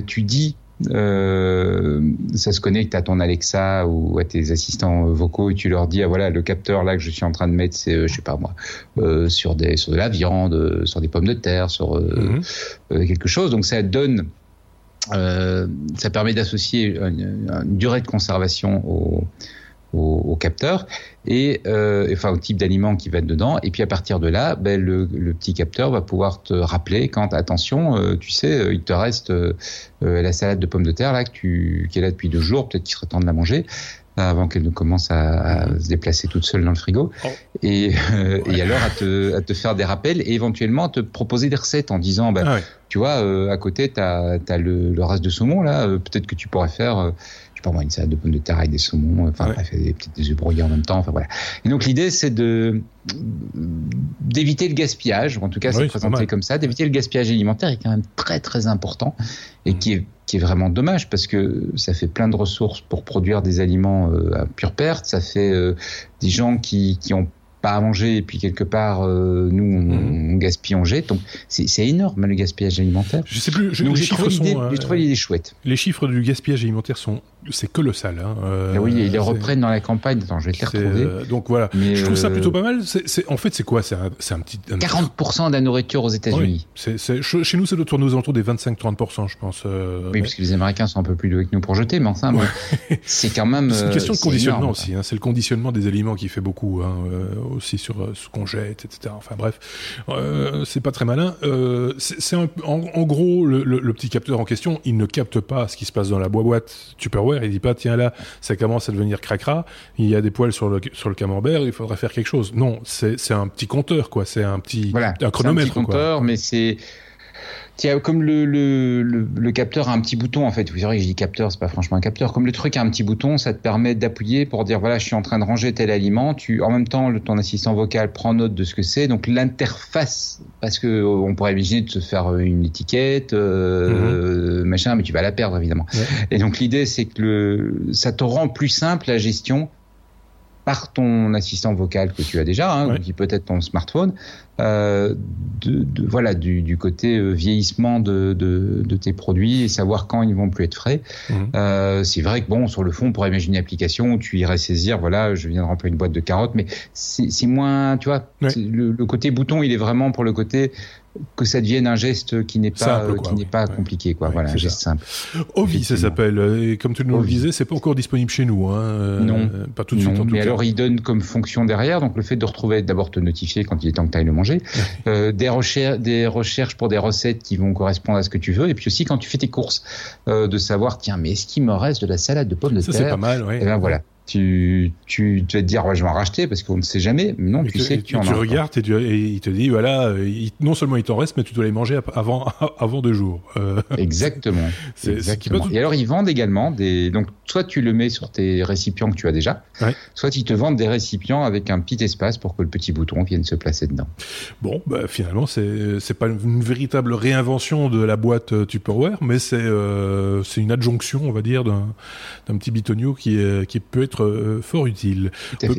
Speaker 2: tu dis euh, ça se connecte à ton Alexa ou à tes assistants vocaux et tu leur dis ah voilà le capteur là que je suis en train de mettre c'est euh, je sais pas moi euh, sur des sur de la viande euh, sur des pommes de terre sur euh, mhm. quelque chose donc ça donne ça permet d'associer une, une, durée de conservation au, au, au capteur et euh, enfin au type d'aliment qui va être dedans. Et puis à partir de là, ben, le, le, petit capteur va pouvoir te rappeler quand attention, euh, tu sais, euh, il te reste euh, la salade de pommes de terre là que tu qui est là depuis deux jours, peut-être qu'il serait temps de la manger avant qu'elle ne commence à, à, se déplacer toute seule dans le frigo. Oh. Et, euh, et, alors à te, à te faire des rappels et éventuellement à te proposer des recettes en disant, ben, ah tu vois, à côté, tu as, as, le, le reste de saumon, là, peut-être que tu pourrais faire pas moi, une salade de pommes de terre avec des saumons, enfin bref, des petites des œufs brouillés en même temps, enfin voilà. Et donc l'idée c'est de d'éviter le gaspillage, en tout cas c'est présenté comme ça, d'éviter le gaspillage alimentaire est quand même très très important et qui est qui est vraiment dommage parce que ça fait plein de ressources pour produire des aliments euh, à pure perte, ça fait euh, des gens qui qui ont pas à manger et puis quelque part euh, nous on, mhm. on, gaspille on jette. Donc c'est énorme le gaspillage alimentaire.
Speaker 1: Je sais plus je,
Speaker 2: donc j'ai trouvé l'idée chouette.
Speaker 1: les chiffres du gaspillage alimentaire sont c'est colossal. Hein.
Speaker 2: Euh, oui, ils les reprennent dans la campagne. Attends, je vais te les retrouver. Euh,
Speaker 1: donc voilà, Mais je trouve ça plutôt pas mal. En fait, c'est quoi? C'est un, un, petit.
Speaker 2: 40% de la nourriture aux États-Unis.
Speaker 1: Oui. chez nous, ça doit tourner aux alentours des 25-30%, je pense. Euh,
Speaker 2: oui, parce que les Américains sont un peu plus doués que nous pour jeter, mais enfin, *laughs* c'est quand même.
Speaker 1: C'est une question de conditionnement aussi. Hein. C'est le conditionnement des aliments qui fait beaucoup, hein, aussi sur ce qu'on jette, etc. Enfin bref, c'est pas très malin. c'est en, en, gros le, le, le, petit capteur en question, il ne capte pas ce qui se passe dans la boîte Tupperware. Il dit pas tiens là, ça commence à devenir cracra, il y a des poils sur le sur le camembert, il faudrait faire quelque chose. Non, c'est un petit compteur quoi, c'est un petit un chronomètre
Speaker 2: un petit compteur, mais c'est comme le, le, le, capteur a un petit bouton en fait. Vous verrez que je dis capteur, c'est pas franchement un capteur. Comme le truc a un petit bouton, ça te permet d'appuyer pour dire voilà, je suis en train de ranger tel aliment. Tu, en même temps, ton assistant vocal prend note de ce que c'est. Donc l'interface, parce que on pourrait imaginer de se faire une étiquette, euh, mm-hmm. machin, mais tu vas la perdre évidemment. Et donc l'idée, c'est que le, ça te rend plus simple la gestion par ton assistant vocal que tu as déjà, hein, qui peut être ton smartphone, euh, de, de, voilà du, du côté euh, vieillissement de, de, de, tes produits et savoir quand ils vont plus être frais. Mmh. Euh, c'est vrai que bon, sur le fond, on pourrait imaginer une application où tu irais saisir, voilà, je viens de remplir une boîte de carottes, mais c'est moins, tu vois, le, le, côté bouton, il est vraiment pour le côté que ça devienne un geste qui n'est pas qui n'est pas compliqué quoi. Voilà un geste simple.
Speaker 1: Ovi ça s'appelle et comme tu nous le disais c'est pas encore disponible chez nous hein. Euh,
Speaker 2: non.
Speaker 1: pas tout de suite en tout
Speaker 2: mais alors il donne comme fonction derrière donc le fait de retrouver d'abord te notifier quand il est temps que tu ailles le manger euh, des recherches des recherches pour des recettes qui vont correspondre à ce que tu veux et puis aussi quand tu fais tes courses euh, de savoir tiens mais est-ce qu'il me reste de la salade de pommes de
Speaker 1: terre
Speaker 2: ça c'est
Speaker 1: pas mal oui.
Speaker 2: et ben voilà tu, tu, tu vas te dire, ouais, je vais en racheter parce qu'on ne sait jamais. Mais non, tu, sais que tu, en
Speaker 1: tu regardes et, et, il te dit, voilà, non seulement il t'en reste, mais tu dois les manger avant, *laughs* avant deux jours.
Speaker 2: Euh, *laughs* exactement. exactement. Et alors, ils vendent également des. Donc, soit tu le mets sur tes récipients que tu as déjà, ouais. soit ils te vendent des récipients avec un petit espace pour que le petit bouton vienne se placer dedans.
Speaker 1: Bon, bah, finalement, c'est c'est pas une véritable réinvention de la boîte euh, Tupperware, mais c'est euh, c'est une adjonction, on va dire, d'un petit bitonio qui, est, qui peut être euh, fort utile.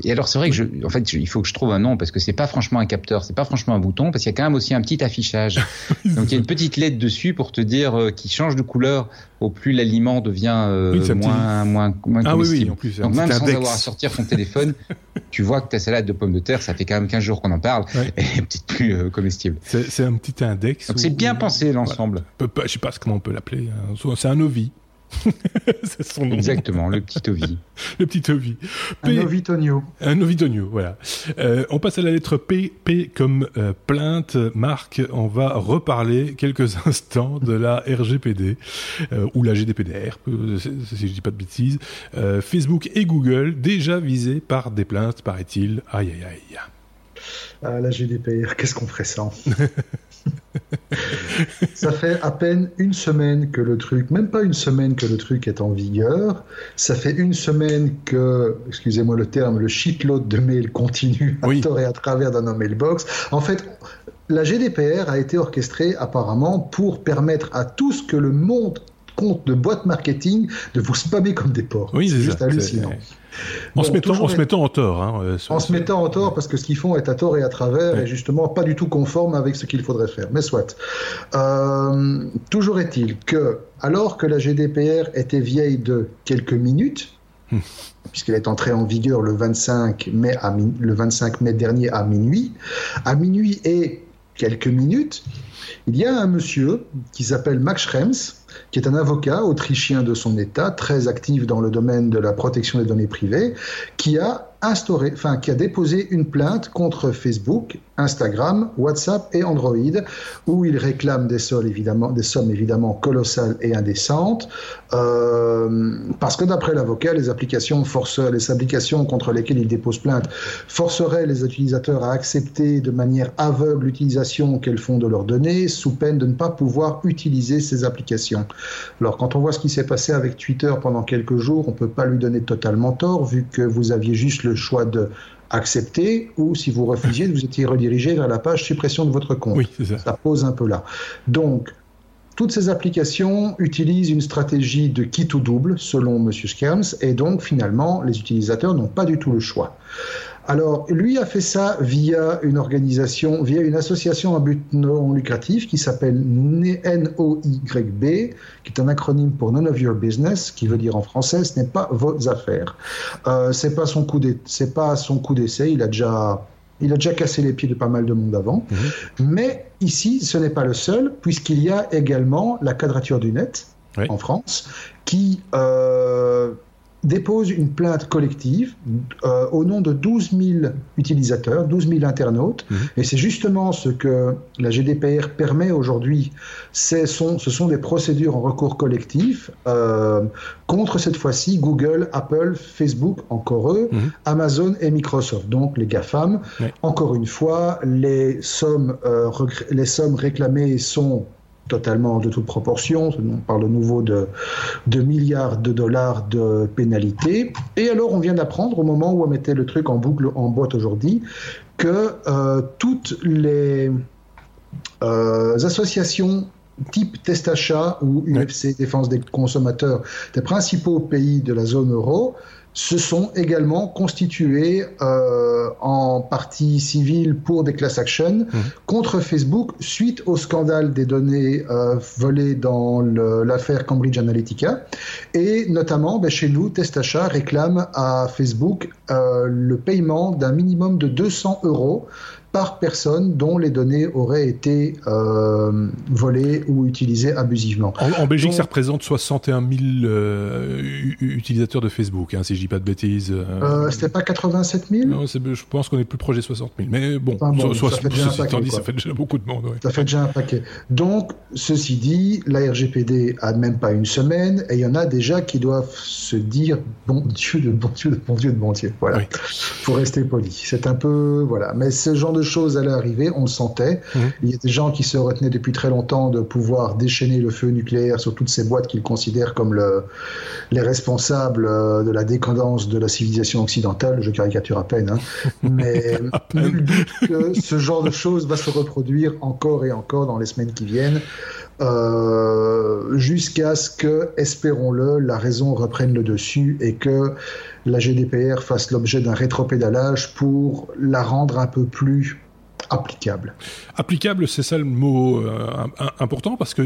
Speaker 2: Et alors c'est vrai que je, en fait, il faut que je trouve un nom parce que c'est pas franchement un capteur, c'est pas franchement un bouton parce qu'il y a quand même aussi un petit affichage. *laughs* Donc il y a une petite lettre dessus pour te dire euh, qui change de couleur au plus l'aliment devient euh, moins, moins, moins
Speaker 1: ah, Oui, oui, en plus,
Speaker 2: Donc même sans avoir à sortir ton téléphone, *laughs* tu vois que ta salade de pommes de terre, ça fait quand même 15 jours qu'on en parle, ouais. *laughs* et est peut-être plus euh, comestible.
Speaker 1: C'est un petit index.
Speaker 2: Donc c'est bien pensé l'ensemble.
Speaker 1: Voilà. Je sais pas comment on peut l'appeler. Hein. C'est un OVI. *laughs*
Speaker 2: c'est son nom. Exactement, le petit Ovi. *laughs*
Speaker 1: le petit Ovi.
Speaker 3: un Ovitonio.
Speaker 1: Un Ovitonio, voilà. Euh, on passe à la lettre P. P comme euh, plainte. Marc, on va reparler quelques *laughs* instants de la RGPD euh, ou la GDPR, si je dis pas de bêtises. Facebook et Google déjà visés par des plaintes, paraît-il. Aïe aïe aïe.
Speaker 3: Ah, la GDPR, qu'est-ce qu'on ferait sans *laughs* ça fait à peine une semaine que le truc, même pas une semaine que le truc est en vigueur. Ça fait une semaine que, excusez-moi le terme, le shitload de mails continue à oui. à travers dans nos mailbox. En fait, la GDPR a été orchestrée apparemment pour permettre à tout ce que le monde compte de boîte marketing de vous spammer comme des porcs.
Speaker 1: Oui, c'est juste hallucinant. En, se mettant, en se mettant en tort. Hein,
Speaker 3: euh, en se mettant en tort, parce que ce qu'ils font est à tort et à travers, et justement pas du tout conforme avec ce qu'il faudrait faire. Mais soit. Euh, toujours est-il que, alors que la GDPR était vieille de quelques minutes, hmm. puisqu'elle est entrée en vigueur le 25 mai, à le 25 mai dernier à minuit, à minuit et quelques minutes, il y a un monsieur qui s'appelle Max Schrems, qui est un avocat autrichien de son État, très actif dans le domaine de la protection des données privées, qui a instauré, enfin, qui a déposé une plainte contre Facebook, Instagram, WhatsApp et Android, où il réclame des, sommes évidemment, des sommes évidemment colossales et indécentes, euh, parce que d'après l'avocat, les applications les applications contre lesquelles il dépose plainte forceraient les utilisateurs à accepter de manière aveugle l'utilisation qu'elles font de leurs données, sous peine de ne pas pouvoir utiliser ces applications. Alors, quand on voit ce qui s'est passé avec Twitter pendant quelques jours, on peut pas lui donner totalement tort, vu que vous aviez juste le choix de accepter ou si vous refusiez, vous étiez redirigé vers la page suppression de votre compte.
Speaker 1: Oui, ça.
Speaker 3: ça. pose un peu là. Donc, toutes ces applications utilisent une stratégie de kit ou double, selon M. Skerms, et donc finalement, les utilisateurs n'ont pas du tout le choix. Alors, lui a fait ça via une organisation, via une association à but non lucratif qui s'appelle NOYB, qui est un acronyme pour None of Your Business, qui veut dire en français, ce n'est pas vos affaires. Euh, c'est pas son coup c'est pas son coup d'essai. Il a déjà, il a déjà cassé les pieds de pas mal de monde avant. Mhm. Mais ici, ce n'est pas le seul, puisqu'il y a également la Quadrature du Net en France, qui euh, dépose une plainte collective euh, au nom de 12 000 utilisateurs, 12 000 internautes. Mhm. Et c'est justement ce que la GDPR permet aujourd'hui. Ce sont, ce sont des procédures en recours collectif euh, contre cette fois-ci Google, Apple, Facebook, encore eux, mhm. Amazon et Microsoft. Donc les GAFAM. Encore une fois, les sommes, euh, les sommes réclamées sont totalement de toute proportion. On parle de nouveau de, de milliards de dollars de pénalités. Et alors, on vient d'apprendre, au moment où on mettait le truc en boucle en boîte aujourd'hui, que euh, toutes les euh, associations type test achat ou UFC Défense des consommateurs des principaux pays de la zone euro se sont également constitués euh, en partie civile pour des class actions mmh. contre Facebook suite au scandale des données euh, volées dans l'affaire Cambridge Analytica. Et notamment, ben, chez nous, Testachat réclame à Facebook euh, le paiement d'un minimum de 200 euros par personne dont les données auraient été euh, volées ou utilisées abusivement.
Speaker 1: En, Belgique, ça représente 61 000 euh, utilisateurs de Facebook, hein, si je dis pas de bêtises.
Speaker 3: Euh, euh C'était pas 87 000
Speaker 1: non, Je pense qu'on est plus proche des 60 000. Mais bon, ça, fait déjà ça fait déjà beaucoup de monde.
Speaker 3: Ça fait déjà un paquet. Donc, ceci dit, la RGPD a même pas une semaine et il y en a déjà qui doivent se dire bon Dieu de bon Dieu de bon Dieu de bon Dieu. Voilà. Oui. Pour rester poli. C'est un peu voilà. Mais ce genre de choses allaient arriver, on le sentait. Mmh. Il y a des gens qui se retenaient depuis très longtemps de pouvoir déchaîner le feu nucléaire sur toutes ces boîtes qu'ils considèrent comme le, les responsables euh, de la décadence de la civilisation occidentale. Je caricature à peine, hein. *laughs* mais nul doute que ce genre de choses va se reproduire encore et encore dans les semaines qui viennent. Euh, jusqu'à ce que, espérons-le, la raison reprenne le dessus et que la GDPR fasse l'objet d'un rétropédalage pour la rendre un peu plus applicable.
Speaker 1: Applicable, c'est ça le mot euh, important parce que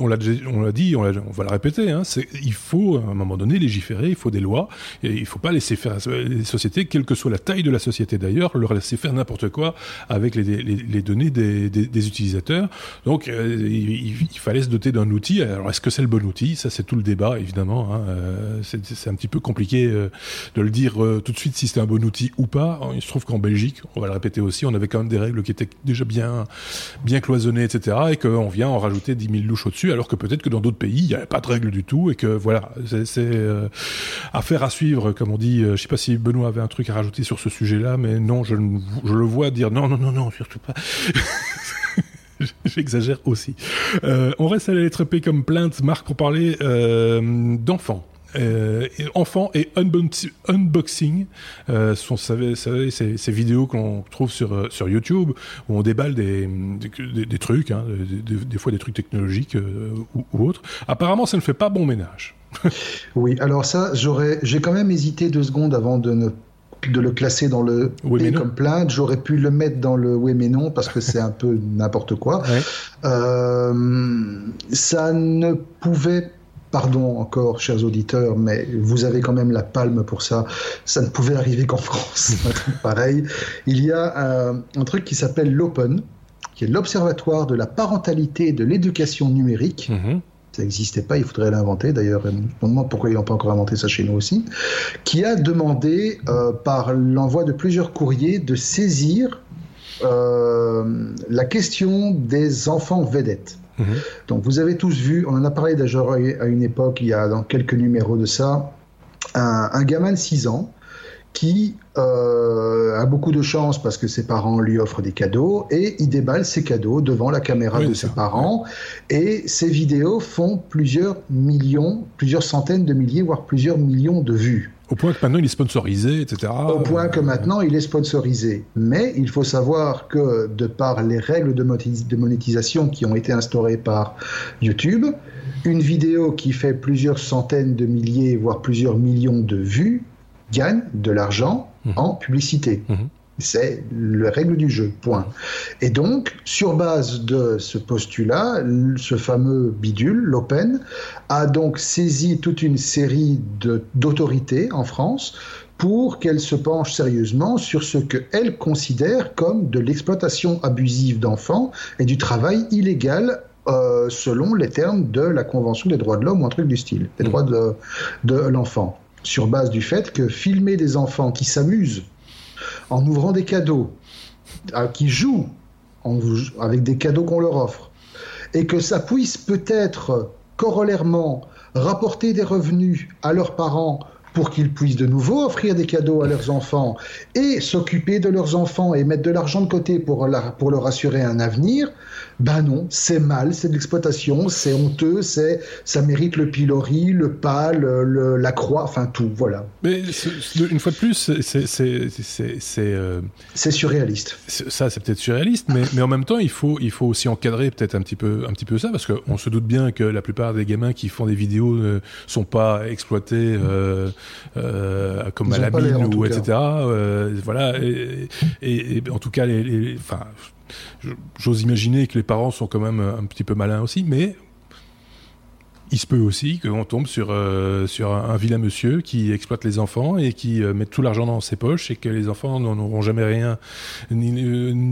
Speaker 1: on l'a on l'a dit, on, va le répéter. Hein, il faut à un moment donné légiférer, il faut des lois et il faut pas laisser faire les sociétés, quelle que soit la taille de la société d'ailleurs, leur laisser faire n'importe quoi avec les, données des, utilisateurs. Donc euh, il, fallait se doter d'un outil. Alors est-ce que c'est le bon outil? Ça c'est tout le débat évidemment. Hein, euh, c'est un petit peu compliqué de le dire tout de suite si c'est un bon outil ou pas. Il se trouve qu'en Belgique, on va le répéter aussi, on avait quand même des règles qui étaient déjà bien, bien cloisonnées, etc. Et qu'on vient en rajouter 10 000 louches au-dessus, alors que peut-être que dans d'autres pays, il n'y avait pas de règles du tout. Et que voilà, c'est euh, affaire à suivre, comme on dit. Euh, je sais pas si Benoît avait un truc à rajouter sur ce sujet-là, mais non, je, je le vois dire non, non, non, non, surtout pas. *laughs* J'exagère aussi. Euh, on reste à la lettre P comme plainte, Marc, pour parler euh, d'enfants. Euh, enfants et unboxing euh, sont savez, savez, ces, ces vidéos qu'on trouve sur euh, sur YouTube où on déballe des des, des trucs, hein, des, des, fois des trucs technologiques euh, ou, ou, autres. Apparemment, ça ne fait pas bon ménage. *laughs*
Speaker 3: oui, alors ça, j'aurais, j'ai quand même hésité deux secondes avant de ne de le classer dans le oui, comme plainte. J'aurais pu le mettre dans le oui mais non parce que c'est un *laughs* peu n'importe quoi. Ouais. Euh, ça ne pouvait pardon encore, chers auditeurs, mais vous avez quand même la palme pour ça. Ça ne pouvait arriver qu'en *laughs* France. Pareil. Il y a un, un truc qui s'appelle l'Open, qui est l'Observatoire de la parentalité et de l'éducation numérique. -hmm. Ça n'existait pas, il faudrait l'inventer. D'ailleurs, je me demande pourquoi ils n'ont pas encore inventé ça chez nous aussi. Qui a demandé, euh, par l'envoi de plusieurs courriers, de saisir euh, la question des enfants vedettes. Mmh. Donc vous avez tous vu, on en a parlé déjà à une époque, il y a dans quelques numéros de ça, un, un gamin de 6 ans qui euh, a beaucoup de chance parce que ses parents lui offrent des cadeaux et il déballe ses cadeaux devant la caméra oui, de ses parents et ces vidéos font plusieurs millions, plusieurs centaines de milliers, voire plusieurs millions de vues.
Speaker 1: Au point que maintenant il est sponsorisé, etc.
Speaker 3: Au point que maintenant il est sponsorisé. Mais il faut savoir que de par les règles de monétisation qui ont été instaurées par YouTube, une vidéo qui fait plusieurs centaines de milliers, voire plusieurs millions de vues, gagne de l'argent mmh. en publicité. Mmh. C'est la règle du jeu, point. Et donc, sur base de ce postulat, ce fameux bidule, l'Open, a donc saisi toute une série d'autorités en France pour qu'elles se penchent sérieusement sur ce qu'elles considèrent comme de l'exploitation abusive d'enfants et du travail illégal euh, selon les termes de la Convention des droits de l'homme ou un truc du style, des mmh. droits de, de l'enfant sur base du fait que filmer des enfants qui s'amusent en ouvrant des cadeaux, euh, qui jouent en, avec des cadeaux qu'on leur offre, et que ça puisse peut-être corollairement rapporter des revenus à leurs parents pour qu'ils puissent de nouveau offrir des cadeaux à leurs enfants et s'occuper de leurs enfants et mettre de l'argent de côté pour leur assurer un avenir, ben non, c'est mal, c'est de l'exploitation, c'est honteux, c'est ça mérite le pilori, le le, la croix, enfin tout, voilà.
Speaker 1: Mais une fois de plus, c'est c'est euh...
Speaker 3: surréaliste.
Speaker 1: Ça, c'est peut-être surréaliste, mais, mais en même temps, il faut il faut aussi encadrer peut-être un petit peu un petit peu ça, parce qu'on se doute bien que la plupart des gamins qui font des vidéos ne sont pas exploités. Euh, euh, comme Ils à la mine ou etc. Voilà. Et, et, et, en tout cas, les, les enfin, j'ose imaginer que les parents sont quand même un petit peu malins aussi, mais il se peut aussi qu'on tombe sur, euh, sur un, un, vilain monsieur qui exploite les enfants et qui euh, met tout l'argent dans ses poches et que les enfants n'en auront jamais rien, ni,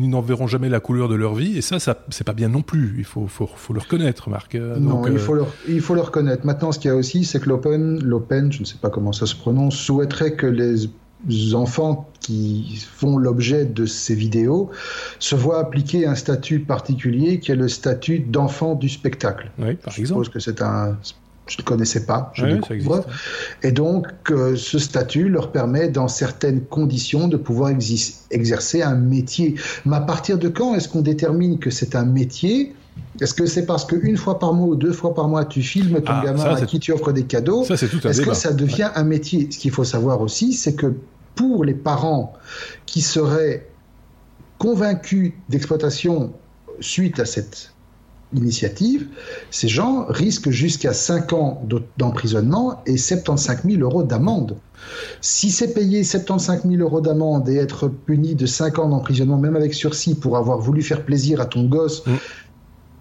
Speaker 1: n'en verront jamais la couleur de leur vie. Et ça, ça c'est pas bien non plus. Il faut, faut, faut le reconnaître, Marc.
Speaker 3: Non, il, faut le, il faut le reconnaître. Maintenant, ce qu'il y a aussi, c'est que l'Open, l'Open, je ne sais pas comment ça se prononce, souhaiterait que les enfants qui font l'objet de ces vidéos se voient appliquer un statut particulier qui est le statut d'enfant du spectacle.
Speaker 1: Oui, par
Speaker 3: je
Speaker 1: exemple.
Speaker 3: suppose que c'est un je ne connaissais pas, je oui, découvre. Et donc, euh, ce statut leur permet, dans certaines conditions, de pouvoir exercer un métier. Mais à partir de quand est-ce qu'on détermine que c'est un métier? Est-ce que c'est parce qu'une fois par mois ou deux fois par mois, tu filmes ton ah, gamin ça, à qui tu offres des cadeaux Est-ce que ça devient ouais. un métier? Ce qu'il faut savoir aussi, c'est que pour les parents qui seraient convaincus d'exploitation suite à cette initiative, ces gens risquent jusqu'à 5 ans d'emprisonnement et 75 000 euros d'amende. Si c'est payer 75 000 euros d'amende et être puni de 5 ans d'emprisonnement, même avec sursis, pour avoir voulu faire plaisir à ton gosse, mm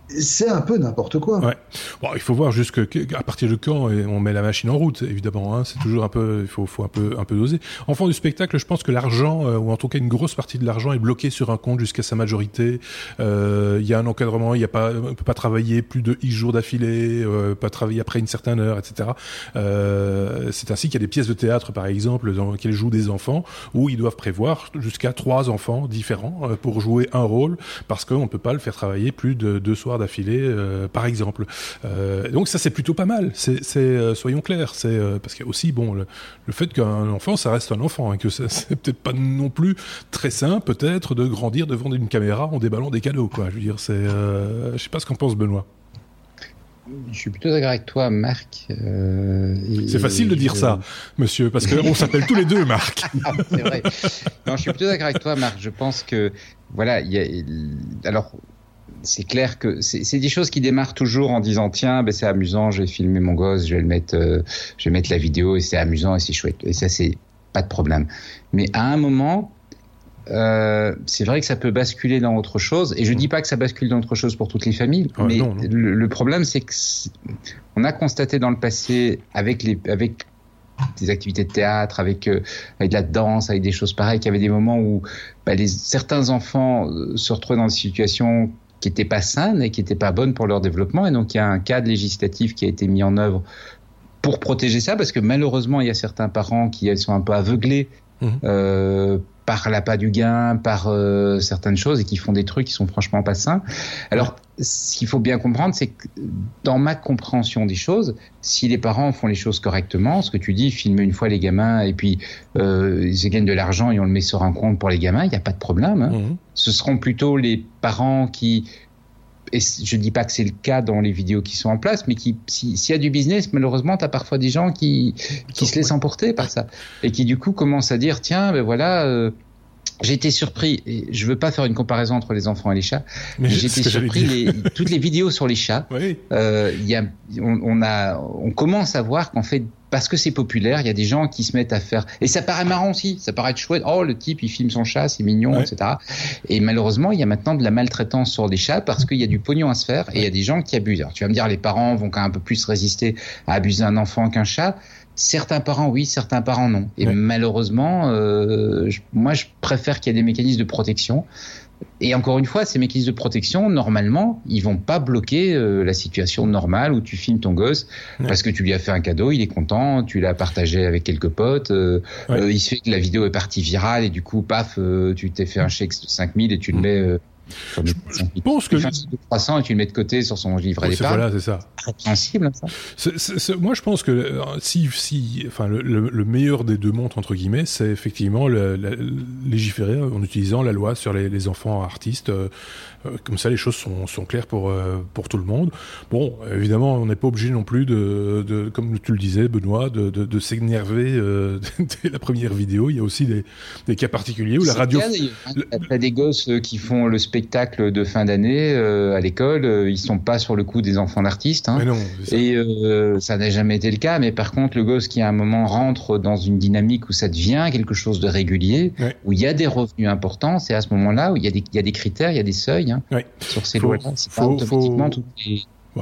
Speaker 3: c'est un peu n'importe quoi.
Speaker 1: Ouais. Bon, il faut voir jusque à partir de quand on met la machine en route. Évidemment, hein, c'est toujours un peu, il faut, faut un peu, un peu doser. Enfant du spectacle, je pense que l'argent, euh, ou en tout cas une grosse partie de l'argent, est bloqué sur un compte jusqu'à sa majorité. Euh, il y a un encadrement, il y a pas, on peut pas travailler plus de X jours d'affilée, euh, pas travailler après une certaine heure, etc. c'est ainsi qu'il y a des pièces de théâtre, par exemple, dans lesquelles jouent des enfants, où ils doivent prévoir jusqu'à trois enfants différents pour jouer un rôle, parce qu'on ne peut pas le faire travailler plus de deux soirs d'affilée, euh, par exemple. Euh, donc ça, c'est plutôt pas mal. C'est, euh, soyons clairs, c'est parce qu'il y a aussi bon le, fait qu'un enfant, ça reste un enfant, et que *laughs* c'est peut-être pas non plus très simple, peut-être, de grandir devant une caméra en déballant des cadeaux, quoi. Je veux dire, c'est, je sais pas ce qu'en pense Benoît.
Speaker 2: Je suis plutôt d'accord avec toi, Marc.
Speaker 1: c'est facile de dire ça, monsieur, parce qu'on s'appelle tous les deux Marc. *laughs*
Speaker 2: Ah, c'est vrai. Non, je suis plutôt d'accord avec toi, Marc. Je pense que, voilà, il y a, alors, c'est clair que c'est des choses qui démarrent toujours en disant tiens ben c'est amusant je vais filmer mon gosse je vais le mettre euh, je vais mettre la vidéo et c'est amusant et c'est chouette. Et ça c'est pas de problème. Mais à un moment euh, c'est vrai que ça peut basculer dans autre chose et je dis pas que ça bascule dans autre chose pour toutes les familles mais Le, problème c'est que on a constaté dans le passé avec les avec des activités de théâtre, avec, euh, avec de la danse, avec des choses pareilles, qu'il y avait des moments où bah, les, certains enfants se retrouvaient dans des situations qui n'étaient pas saines et qui n'étaient pas bonnes pour leur développement. Et donc il y a un cadre législatif qui a été mis en œuvre pour protéger ça, parce que malheureusement il y a certains parents qui sont un peu aveuglés mmh. euh, par l'appât du gain, par euh, certaines choses et qui font des trucs qui sont franchement pas sains. Alors, ce qu'il faut bien comprendre, c'est que dans ma compréhension des choses, si les parents font les choses correctement, ce que tu dis, filmer une fois les gamins et puis euh, ils gagnent de l'argent et on le met sur un compte pour les gamins, il n'y a pas de problème. Hein. Mmh. Ce seront plutôt les parents qui et je dis pas que c'est le cas dans les vidéos qui sont en place, mais qui, s'il y a du business, malheureusement, tu as parfois des gens qui, qui se laissent emporter par ça. Et qui, du coup, commencent à dire, tiens, ben voilà, euh, j'ai été surpris, et je veux pas faire une comparaison entre les enfants et les chats, mais j'ai été surpris, les, toutes les vidéos sur les chats, oui. euh, y a, on, on, a, on commence à voir qu'en fait, parce que c'est populaire, il y a des gens qui se mettent à faire, et ça paraît marrant aussi, ça paraît chouette, oh le type il filme son chat, c'est mignon, etc. Et malheureusement, il y a maintenant de la maltraitance sur des chats parce qu'il y a du pognon à se faire et il y a des gens qui abusent. Alors tu vas me dire, les parents vont quand même un peu plus résister à abuser un enfant qu'un chat. Certains parents oui, certains parents non. Et malheureusement, euh, moi je préfère qu'il y ait des mécanismes de protection. Et encore une fois, ces mécanismes de protection, normalement, ils vont pas bloquer euh, la situation normale où tu filmes ton gosse parce que tu lui as fait un cadeau, il est content, tu l'as partagé avec quelques potes, euh, il se fait que la vidéo est partie virale et du coup, paf, tu t'es fait un chèque de 5000 et tu le mm. mets
Speaker 1: je, pense que
Speaker 2: 300 et tu le mets de côté sur son livret d'épargne.
Speaker 1: Voilà, c'est ça.
Speaker 2: Répressible,
Speaker 1: ça. moi, je pense que euh, si, si, enfin, le, meilleur des deux montres entre guillemets, c'est effectivement le, légiférer en utilisant la loi sur les, enfants artistes. Euh, euh, comme ça, les choses sont, sont claires pour pour tout le monde. Bon, évidemment, on n'est pas obligé non plus de, de, comme tu le disais, Benoît, de, de, de s'énerver *laughs* dès la première vidéo. Il y a aussi des, des cas particuliers où la radio.
Speaker 2: Il y a des gosses qui font le spectacle de fin d'année euh, à l'école, euh, ils sont pas sur le coup des enfants d'artistes. Hein. Et euh, ça n'a jamais été le cas. Mais par contre, le gosse qui à un moment rentre dans une dynamique où ça devient quelque chose de régulier, où il y a des revenus importants, c'est à ce moment-là où il y, a des, il y a des critères, il y a des seuils hein, sur ces lois-là. C'est pas automatiquement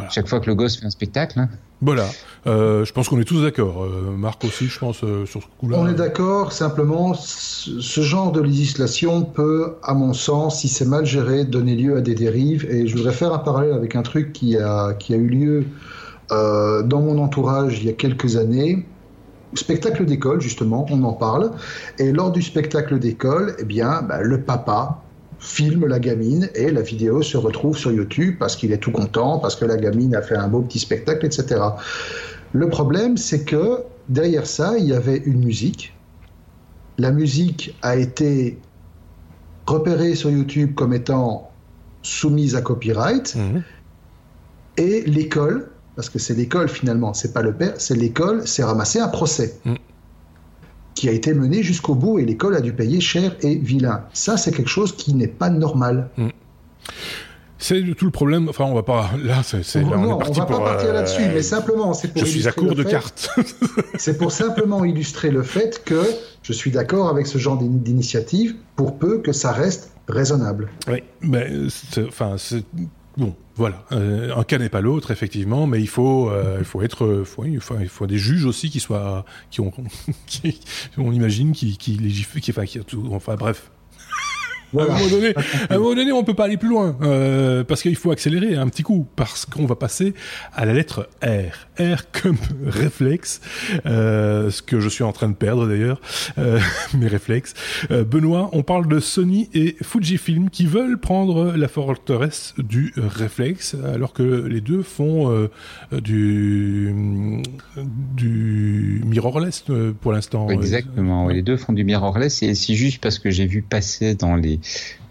Speaker 2: chaque fois que le gosse fait un spectacle. Hein.
Speaker 1: Voilà, euh, je pense qu'on est tous d'accord. Euh, Marc aussi, je pense, euh, sur ce coup-là.
Speaker 3: On est d'accord, simplement, ce genre de législation peut, à mon sens, si c'est mal géré, donner lieu à des dérives. Et je voudrais faire un parallèle avec un truc qui a, qui a eu lieu dans mon entourage il y a quelques années. Spectacle d'école, justement, on en parle. Et lors du spectacle d'école, eh bien, bah, le papa filme la gamine et la vidéo se retrouve sur YouTube parce qu'il est tout content, parce que la gamine a fait un beau petit spectacle, etc. Le problème, c'est que derrière ça, il y avait une musique. La musique a été repérée sur YouTube comme étant soumise à copyright. Mhm. Et l'école, parce que c'est l'école finalement, c'est pas le père, c'est l'école, s'est ramassé un procès. Mhm qui a été mené jusqu'au bout et l'école a dû payer cher et vilain. Ça, c'est quelque chose qui n'est pas normal. Mm.
Speaker 1: C'est tout le problème. Enfin, on va pas. Là, c'est.
Speaker 3: On, on, va pas partir là-dessus, mais simplement, c'est pour.
Speaker 1: Je suis à court de cartes. *laughs*
Speaker 3: c'est pour simplement illustrer le fait que je suis d'accord avec ce genre d'initiative, pour peu que ça reste raisonnable.
Speaker 1: Oui, mais enfin, bon, voilà. Euh, un cas n'est pas l'autre, effectivement, mais il faut, euh, il faut être, il faut, il faut des juges aussi qui soient, qui ont, *laughs* qui, on imagine, qui, qui enfin, qui, enfin, bref. À, un moment donné, *laughs* à un moment donné, on peut pas aller plus loin euh, parce qu'il faut accélérer un petit coup parce qu'on va passer à la lettre R. R comme *laughs* réflexe, euh, ce que je suis en train de perdre d'ailleurs, euh, *laughs* mes réflexes. Euh, Benoît, on parle de Sony et Fujifilm qui veulent prendre la forteresse du réflexe alors que les deux font euh, du du mirrorless euh, pour l'instant.
Speaker 2: Exactement, les deux font du mirrorless et c'est juste parce que j'ai vu passer dans les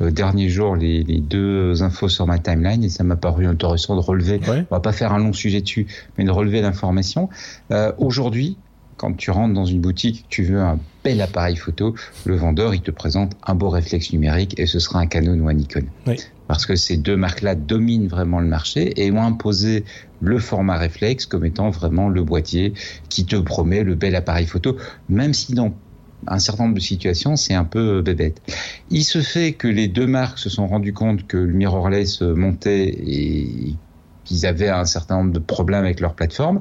Speaker 2: les euh, derniers jours les, deux infos sur ma timeline et ça m'a paru intéressant de relever. On va pas faire un long sujet dessus, mais de relever l'information. Euh, aujourd'hui, quand tu rentres dans une boutique, tu veux un bel appareil photo, le vendeur il te présente un beau réflexe numérique et ce sera un Canon ou un Nikon. Parce que ces deux marques-là dominent vraiment le marché et ont imposé le format réflexe comme étant vraiment le boîtier qui te promet le bel appareil photo, même si dans un certain nombre de situations, c'est un peu bébête. Il se fait que les deux marques se sont rendues compte que le mirrorless montait et qu'ils avaient un certain nombre de problèmes avec leur plateforme.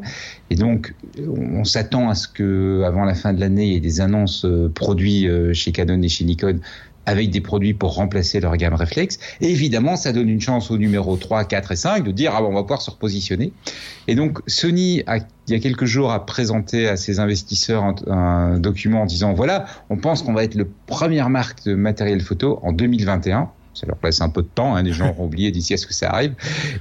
Speaker 2: Et donc, on s'attend à ce que, avant la fin de l'année, il y ait des annonces euh, produits euh, chez Canon et chez Nikon avec des produits pour remplacer leur gamme réflexe. Et évidemment, ça donne une chance au numéro 3, 4 et 5 de dire, ah bon, on va pouvoir se repositionner. Et donc, Sony, a, il y a quelques jours, a présenté à ses investisseurs un, document en disant, voilà, on pense qu'on va être le première marque de matériel photo en 2021. Ça leur laisse un peu de temps, hein, les gens auront oublié d'ici à ce que ça arrive.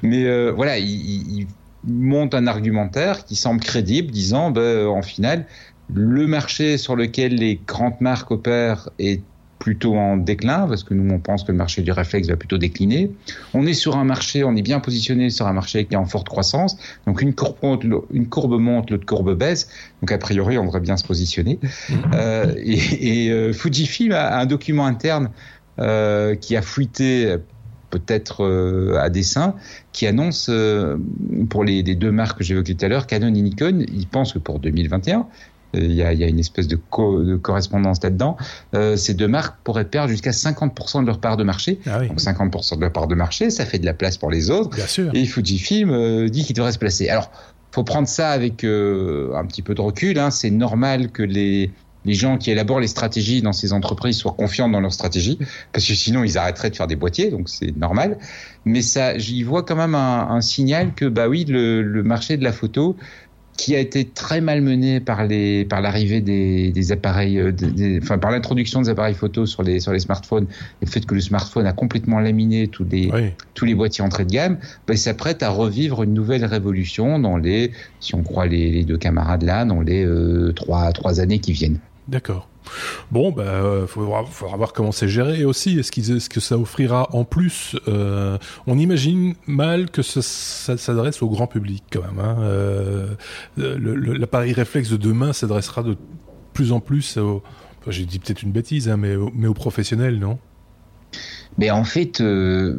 Speaker 2: Mais euh, voilà, ils il, montent un argumentaire qui semble crédible, disant, ben, en finale, le marché sur lequel les grandes marques opèrent est plutôt en déclin, parce que nous, on pense que le marché du réflexe va plutôt décliner. On est sur un marché, on est bien positionné sur un marché qui est en forte croissance. Donc, une courbe monte, une courbe monte l'autre courbe baisse. Donc, a priori, on devrait bien se positionner. Mm-hmm. Euh, et, et euh, Fujifilm a un document interne euh, qui a fuité peut-être à dessein, qui annonce pour les, les, deux marques que j'évoquais tout à l'heure, Canon et Nikon, ils pensent que pour 2021, il y, a, il y a, une espèce de, de correspondance là-dedans. Euh, ces deux marques pourraient perdre jusqu'à 50% de leur part de marché. Ah oui. Donc 50% de leur part de marché, ça fait de la place pour les autres.
Speaker 1: Bien sûr.
Speaker 2: Et Fujifilm euh, dit qu'il devrait se placer. Alors, faut prendre ça avec euh, un petit peu de recul. Hein. C'est normal que les les gens qui élaborent les stratégies dans ces entreprises soient confiants dans leur stratégie, parce que sinon ils arrêteraient de faire des boîtiers, donc c'est normal. Mais ça, j'y vois quand même un, un, signal que bah oui, le, le marché de la photo qui a été très mal mené par les par l'arrivée des, des, appareils, euh, des, enfin par l'introduction des appareils photo sur les sur les smartphones, et le fait que le smartphone a complètement laminé tous les oui. tous les boîtiers entrée de gamme, ben, s'apprête à revivre une nouvelle révolution dans les, si on croit les, les deux camarades là, dans les euh, trois trois années qui viennent.
Speaker 1: D'accord. Bon, bah, euh, faudra, faudra voir comment c'est géré aussi. Est-ce, qu est-ce que ça offrira en plus euh, On imagine mal que ça, s'adresse au grand public quand même. Hein. Euh, l'appareil réflexe de demain s'adressera de plus en plus. Enfin, j'ai dit peut-être une bêtise, hein, mais, mais aux professionnels, non?
Speaker 2: Mais en fait, euh,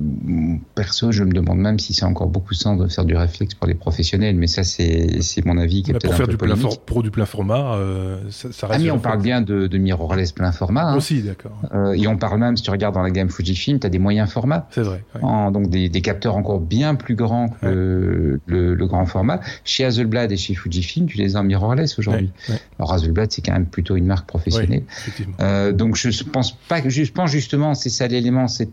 Speaker 2: perso, je me demande même si c'est encore beaucoup de sens de faire du réflexe pour les professionnels, mais ça, c'est, mon avis qui est peut-être
Speaker 1: pour
Speaker 2: faire
Speaker 1: un
Speaker 2: du
Speaker 1: plein for, pour du plein format, euh, ça, ça reste.
Speaker 2: Ah mais on parle bien de, de mirrorless plein format. Hein.
Speaker 1: Aussi, d'accord.
Speaker 2: Euh, et on parle même, si tu regardes dans la gamme Fujifilm, tu as des moyens formats.
Speaker 1: C'est vrai.
Speaker 2: Ouais. En, donc des, des, capteurs encore bien plus grands que ouais. le, le, le, grand format. Chez Hasselblad et chez Fujifilm, tu les as en mirrorless aujourd'hui. Ouais. Alors Hasselblad, c'est quand même plutôt une marque professionnelle. Euh, donc je pense pas que, je pense justement, c'est ça l'élément, c'est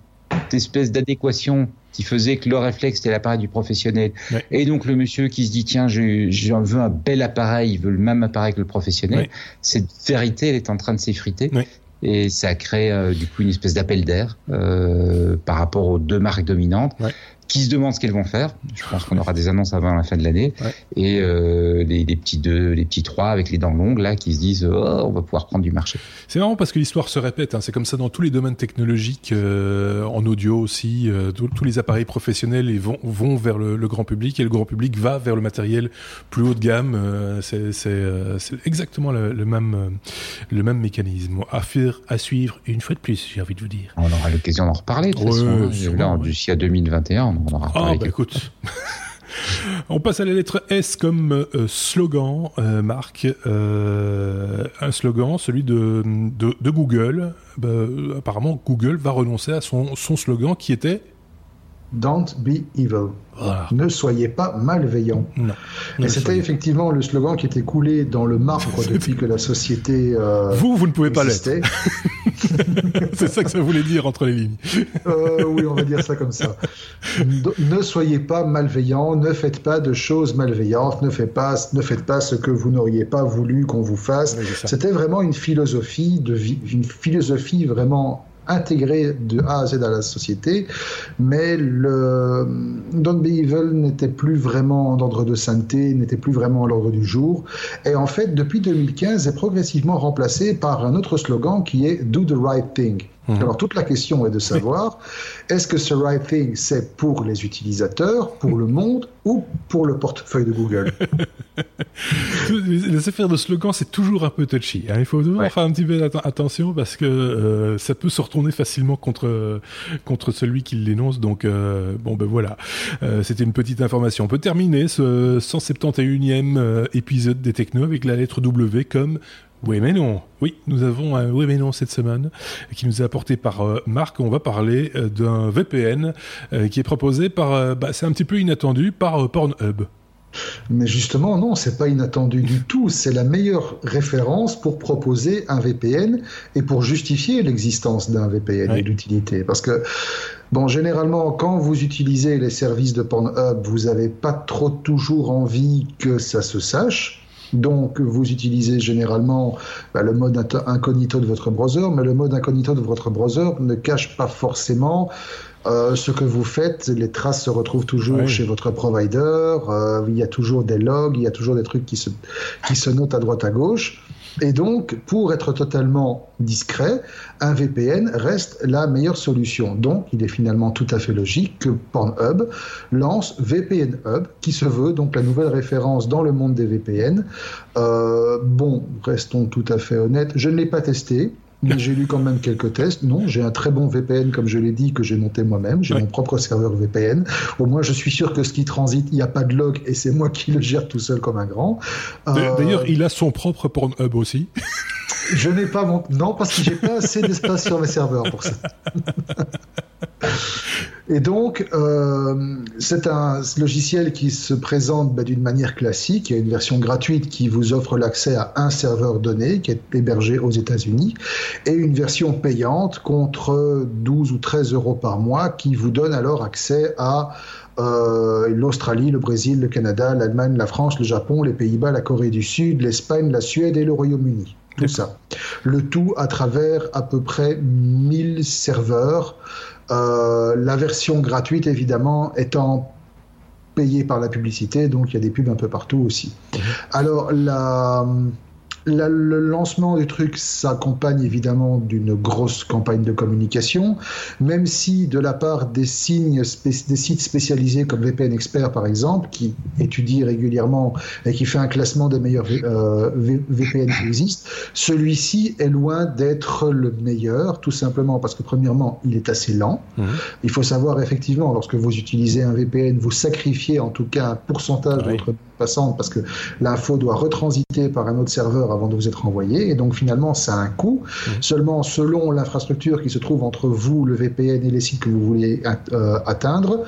Speaker 2: espèce d'adéquation qui faisait que le réflexe était l'appareil du professionnel. Ouais. Et donc le monsieur qui se dit tiens, je, veux un bel appareil, il veut le même appareil que le professionnel. Ouais. Cette vérité, elle est en train de s'effriter. Ouais. Et ça crée euh, du coup une espèce d'appel d'air euh, par rapport aux deux marques dominantes qui se demandent ce qu'elles vont faire. Je pense qu'on aura des annonces avant la fin de l'année. Ouais. Et euh, les, les, petits deux, les petits trois avec les dents longues là qui se disent oh, on va pouvoir prendre du marché.
Speaker 1: C'est marrant parce que l'histoire se répète. Hein. C'est comme ça dans tous les domaines technologiques, euh, en audio aussi. Euh, tous les appareils professionnels ils vont, vont vers le, le, grand public et le grand public va vers le matériel plus haut de gamme. Euh, c'est euh, exactement le, le, même euh, le même mécanisme. À faire, à suivre une fois de plus, j'ai envie de vous dire.
Speaker 2: On aura l'occasion d'en reparler. De toute ouais, façon, hein. là, d'ici à 2021 on en aura
Speaker 1: Ah, bah écoute. *laughs* On passe à la lettre S comme euh, slogan, euh, Marc. Euh, un slogan, celui de, de, Google. Bah, apparemment, Google va renoncer à son, son slogan qui était
Speaker 3: Don't be evil. Ne soyez pas malveillant. Et c'était effectivement le slogan qui était coulé dans le marbre *laughs* depuis que la société.
Speaker 1: Euh, vous, vous ne pouvez pas l'être. *laughs* C'est ça que ça voulait dire entre les lignes.
Speaker 3: Euh, oui, on va dire ça comme ça. Ne soyez pas malveillant, ne faites pas de choses malveillantes, ne faites pas, ne faites pas ce que vous n'auriez pas voulu qu'on vous fasse. C'était vraiment une philosophie de vie, une philosophie vraiment intégré de A à Z à la société, mais le Don't Be Evil n'était plus vraiment d'ordre de sainteté, n'était plus vraiment à l'ordre du jour. Et en fait, depuis 2015, est progressivement remplacé par un autre slogan qui est Do the Right Thing. Mhm. Alors toute la question est de savoir, est-ce que ce right thing, c'est pour les utilisateurs, pour le monde ou pour le portefeuille de Google? *laughs*
Speaker 1: Les affaires de slogan, c'est toujours un peu touchy. Hein. Il faut toujours faire un petit peu attention parce que euh, ça peut se retourner facilement contre, contre celui qui l'énonce. Donc euh, bon ben voilà, euh, c'était une petite information. On peut terminer ce 171e épisode des Technos avec la lettre W comme oui, mais non. Oui, nous avons un oui, mais non cette semaine qui nous est apporté par euh, Marc. On va parler euh, d'un VPN euh, qui est proposé par, bah, c'est un petit peu inattendu, par Pornhub.
Speaker 3: Mais justement, non, c'est pas inattendu du tout. C'est la meilleure référence pour proposer un VPN et pour justifier l'existence d'un VPN et l'utilité. Parce que, bon, généralement, quand vous utilisez les services de Pornhub, vous n'avez pas trop toujours envie que ça se sache. Donc, vous utilisez généralement bah, le mode incognito de votre browser, mais le mode incognito de votre browser ne cache pas forcément euh, ce que vous faites, les traces se retrouvent toujours chez votre provider, euh, il y a toujours des logs, il y a toujours des trucs qui se, qui se notent à droite à gauche. Et donc, pour être totalement discret, un VPN reste la meilleure solution. Donc, il est finalement tout à fait logique que Pornhub lance VPN Hub, qui se veut donc la nouvelle référence dans le monde des VPN. Euh, bon, restons tout à fait honnêtes, je ne l'ai pas testé. Mais j'ai lu quand même quelques tests. Non, j'ai un très bon VPN, comme je l'ai dit, que j'ai monté moi-même. J'ai mon propre serveur VPN. Au moins, je suis sûr que ce qui transite, il n'y a pas de log et c'est moi qui le gère tout seul comme un grand.
Speaker 1: D'ailleurs, euh, il a son propre Pornhub aussi. *laughs*
Speaker 3: Je n'ai pas mon... Non, parce que j'ai pas assez d'espace sur mes serveurs pour ça. *laughs* Et donc, euh, c'est un logiciel qui se présente bah, d'une manière classique. Il y a une version gratuite qui vous offre l'accès à un serveur donné qui est hébergé aux États-Unis et une version payante contre 12 ou 13 euros par mois qui vous donne alors accès à euh, l'Australie, le Brésil, le Canada, l'Allemagne, la France, le Japon, les Pays-Bas, la Corée du Sud, l'Espagne, la Suède et le Royaume-Uni. Tout ça. Le tout à travers à peu près 1000 serveurs euh, la version gratuite, évidemment, étant payée par la publicité, donc il y a des pubs un peu partout aussi. Mhm. Alors, la, le lancement du truc s'accompagne évidemment d'une grosse campagne de communication, même si de la part des, signes des sites spécialisés comme VPN Expert par exemple, qui étudie régulièrement et qui fait un classement des meilleurs euh, VPN qui existent, celui-ci est loin d'être le meilleur, tout simplement parce que premièrement, il est assez lent. Mmh. Il faut savoir effectivement, lorsque vous utilisez un VPN, vous sacrifiez en tout cas un pourcentage de votre passante parce que l'info doit retransiter par un autre serveur avant de vous être envoyé. Et donc finalement, ça a un coût. Mmh. Seulement, selon l'infrastructure qui se trouve entre vous, le VPN et les sites que vous voulez euh, atteindre,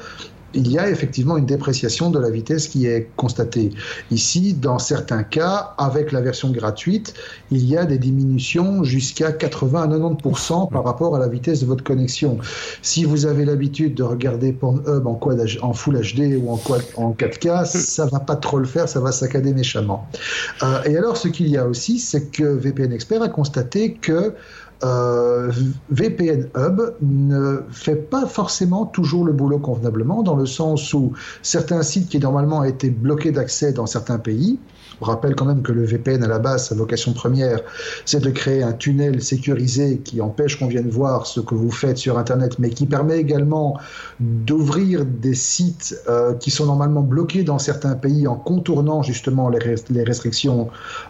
Speaker 3: il y a effectivement une dépréciation de la vitesse qui est constatée. Ici, dans certains cas, avec la version gratuite, il y a des diminutions jusqu'à 80 à 90% par rapport à la vitesse de votre connexion. Si vous avez l'habitude de regarder Pornhub en, quad, en Full HD ou en, en 4K, *laughs* ça va pas trop le faire, ça va saccader méchamment. Euh, et alors, ce qu'il y a aussi, c'est que VPN Expert a constaté que euh, VPN Hub ne fait pas forcément toujours le boulot convenablement, dans le sens où certains sites qui normalement été bloqués d'accès dans certains pays on rappelle quand même que le VPN, à la base, sa vocation première, c'est de créer un tunnel sécurisé qui empêche qu'on vienne voir ce que vous faites sur Internet, mais qui permet également d'ouvrir des sites euh, qui sont normalement bloqués dans certains pays en contournant justement les, restrictions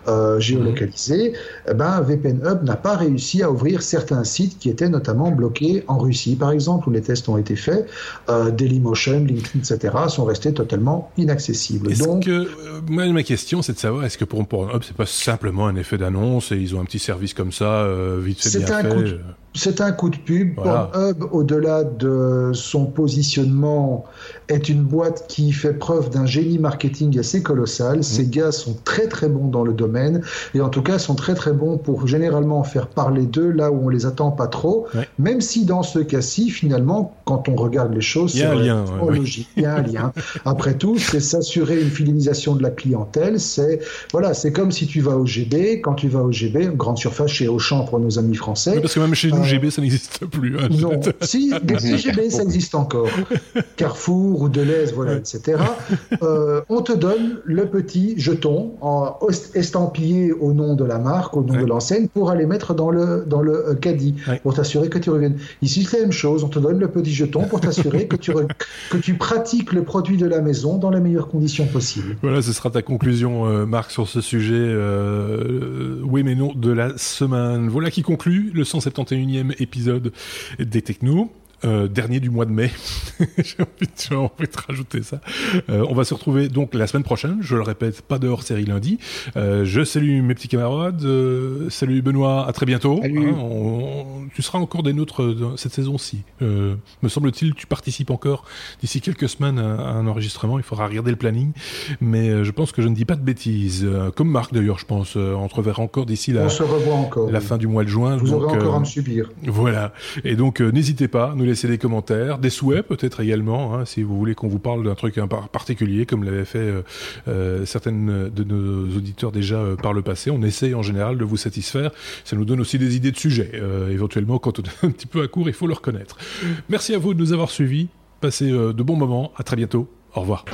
Speaker 3: euh, géolocalisées. Eh ben, VPN Hub n'a pas réussi à ouvrir certains sites qui étaient notamment bloqués en Russie, par exemple, où les tests ont été faits. Euh, Dailymotion, LinkedIn, etc., sont restés totalement inaccessibles.
Speaker 1: Donc, que, euh, ma question, c'est de savoir est-ce que pour Pornhub, c'est pas simplement un effet d'annonce et ils ont un petit service comme ça, euh, vite fait, bien fait.
Speaker 3: C'est un coup de pub. Pornhub, au-delà de son positionnement, est une boîte qui fait preuve d'un génie marketing assez colossal. Mmh. Ces gars sont très très bons dans le domaine et en tout cas sont très très bons pour généralement faire parler d'eux là où on les attend pas trop. Même si dans ce cas-ci, finalement, quand on regarde les choses,
Speaker 1: c'est
Speaker 3: logique. Il y a un lien. Après tout, c'est s'assurer une fidélisation de la clientèle. C'est voilà, c'est comme si tu vas au GB. Quand tu vas au GB, grande surface chez Auchan pour nos amis français.
Speaker 1: parce que même chez nous, GB, ça n'existe plus. Hein.
Speaker 3: Non, *laughs* si, *laughs* des GB, ça existe encore. *laughs* Carrefour ou Deleuze, voilà, etc. Euh, on te donne le petit jeton en estampillé au nom de la marque, au nom de l'enseigne, pour aller mettre dans le, dans le euh, caddie, pour t'assurer que tu reviennes. Ici, c'est la même chose. On te donne le petit jeton pour t'assurer que, tu que tu pratiques le produit de la maison dans les meilleures conditions possibles.
Speaker 1: Voilà, ce sera ta conclusion, euh, Marc, sur ce sujet. oui, mais non, de la semaine. Voilà qui conclut le 171e épisode des Technos. Euh, dernier du mois de mai. *laughs* J'ai envie, de rajouter ça. Euh, on va se retrouver donc la semaine prochaine. Je le répète, pas de hors-série lundi. Euh, je salue mes petits camarades. salut Benoît, à très bientôt. Hein, tu seras encore des nôtres cette saison-ci. me semble-t-il, tu participes encore d'ici quelques semaines à, un enregistrement. Il faudra regarder le planning, mais je pense que je ne dis pas de bêtises. comme Marc d'ailleurs, je pense. on se reverra encore d'ici la, la fin du mois de juin.
Speaker 3: Vous aurez encore à me subir.
Speaker 1: Voilà. Et donc n'hésitez pas, nous laisser des commentaires, des souhaits peut-être également, hein, si vous voulez qu'on vous parle d'un truc particulier, comme l'avaient fait euh, euh, certaines de nos auditeurs déjà euh, par le passé. On essaye en général de vous satisfaire. Ça nous donne aussi des idées de sujets. éventuellement, quand on est un petit peu à court, il faut le reconnaître. Merci à vous de nous avoir suivis. Passez de bons moments. À très bientôt. Au revoir.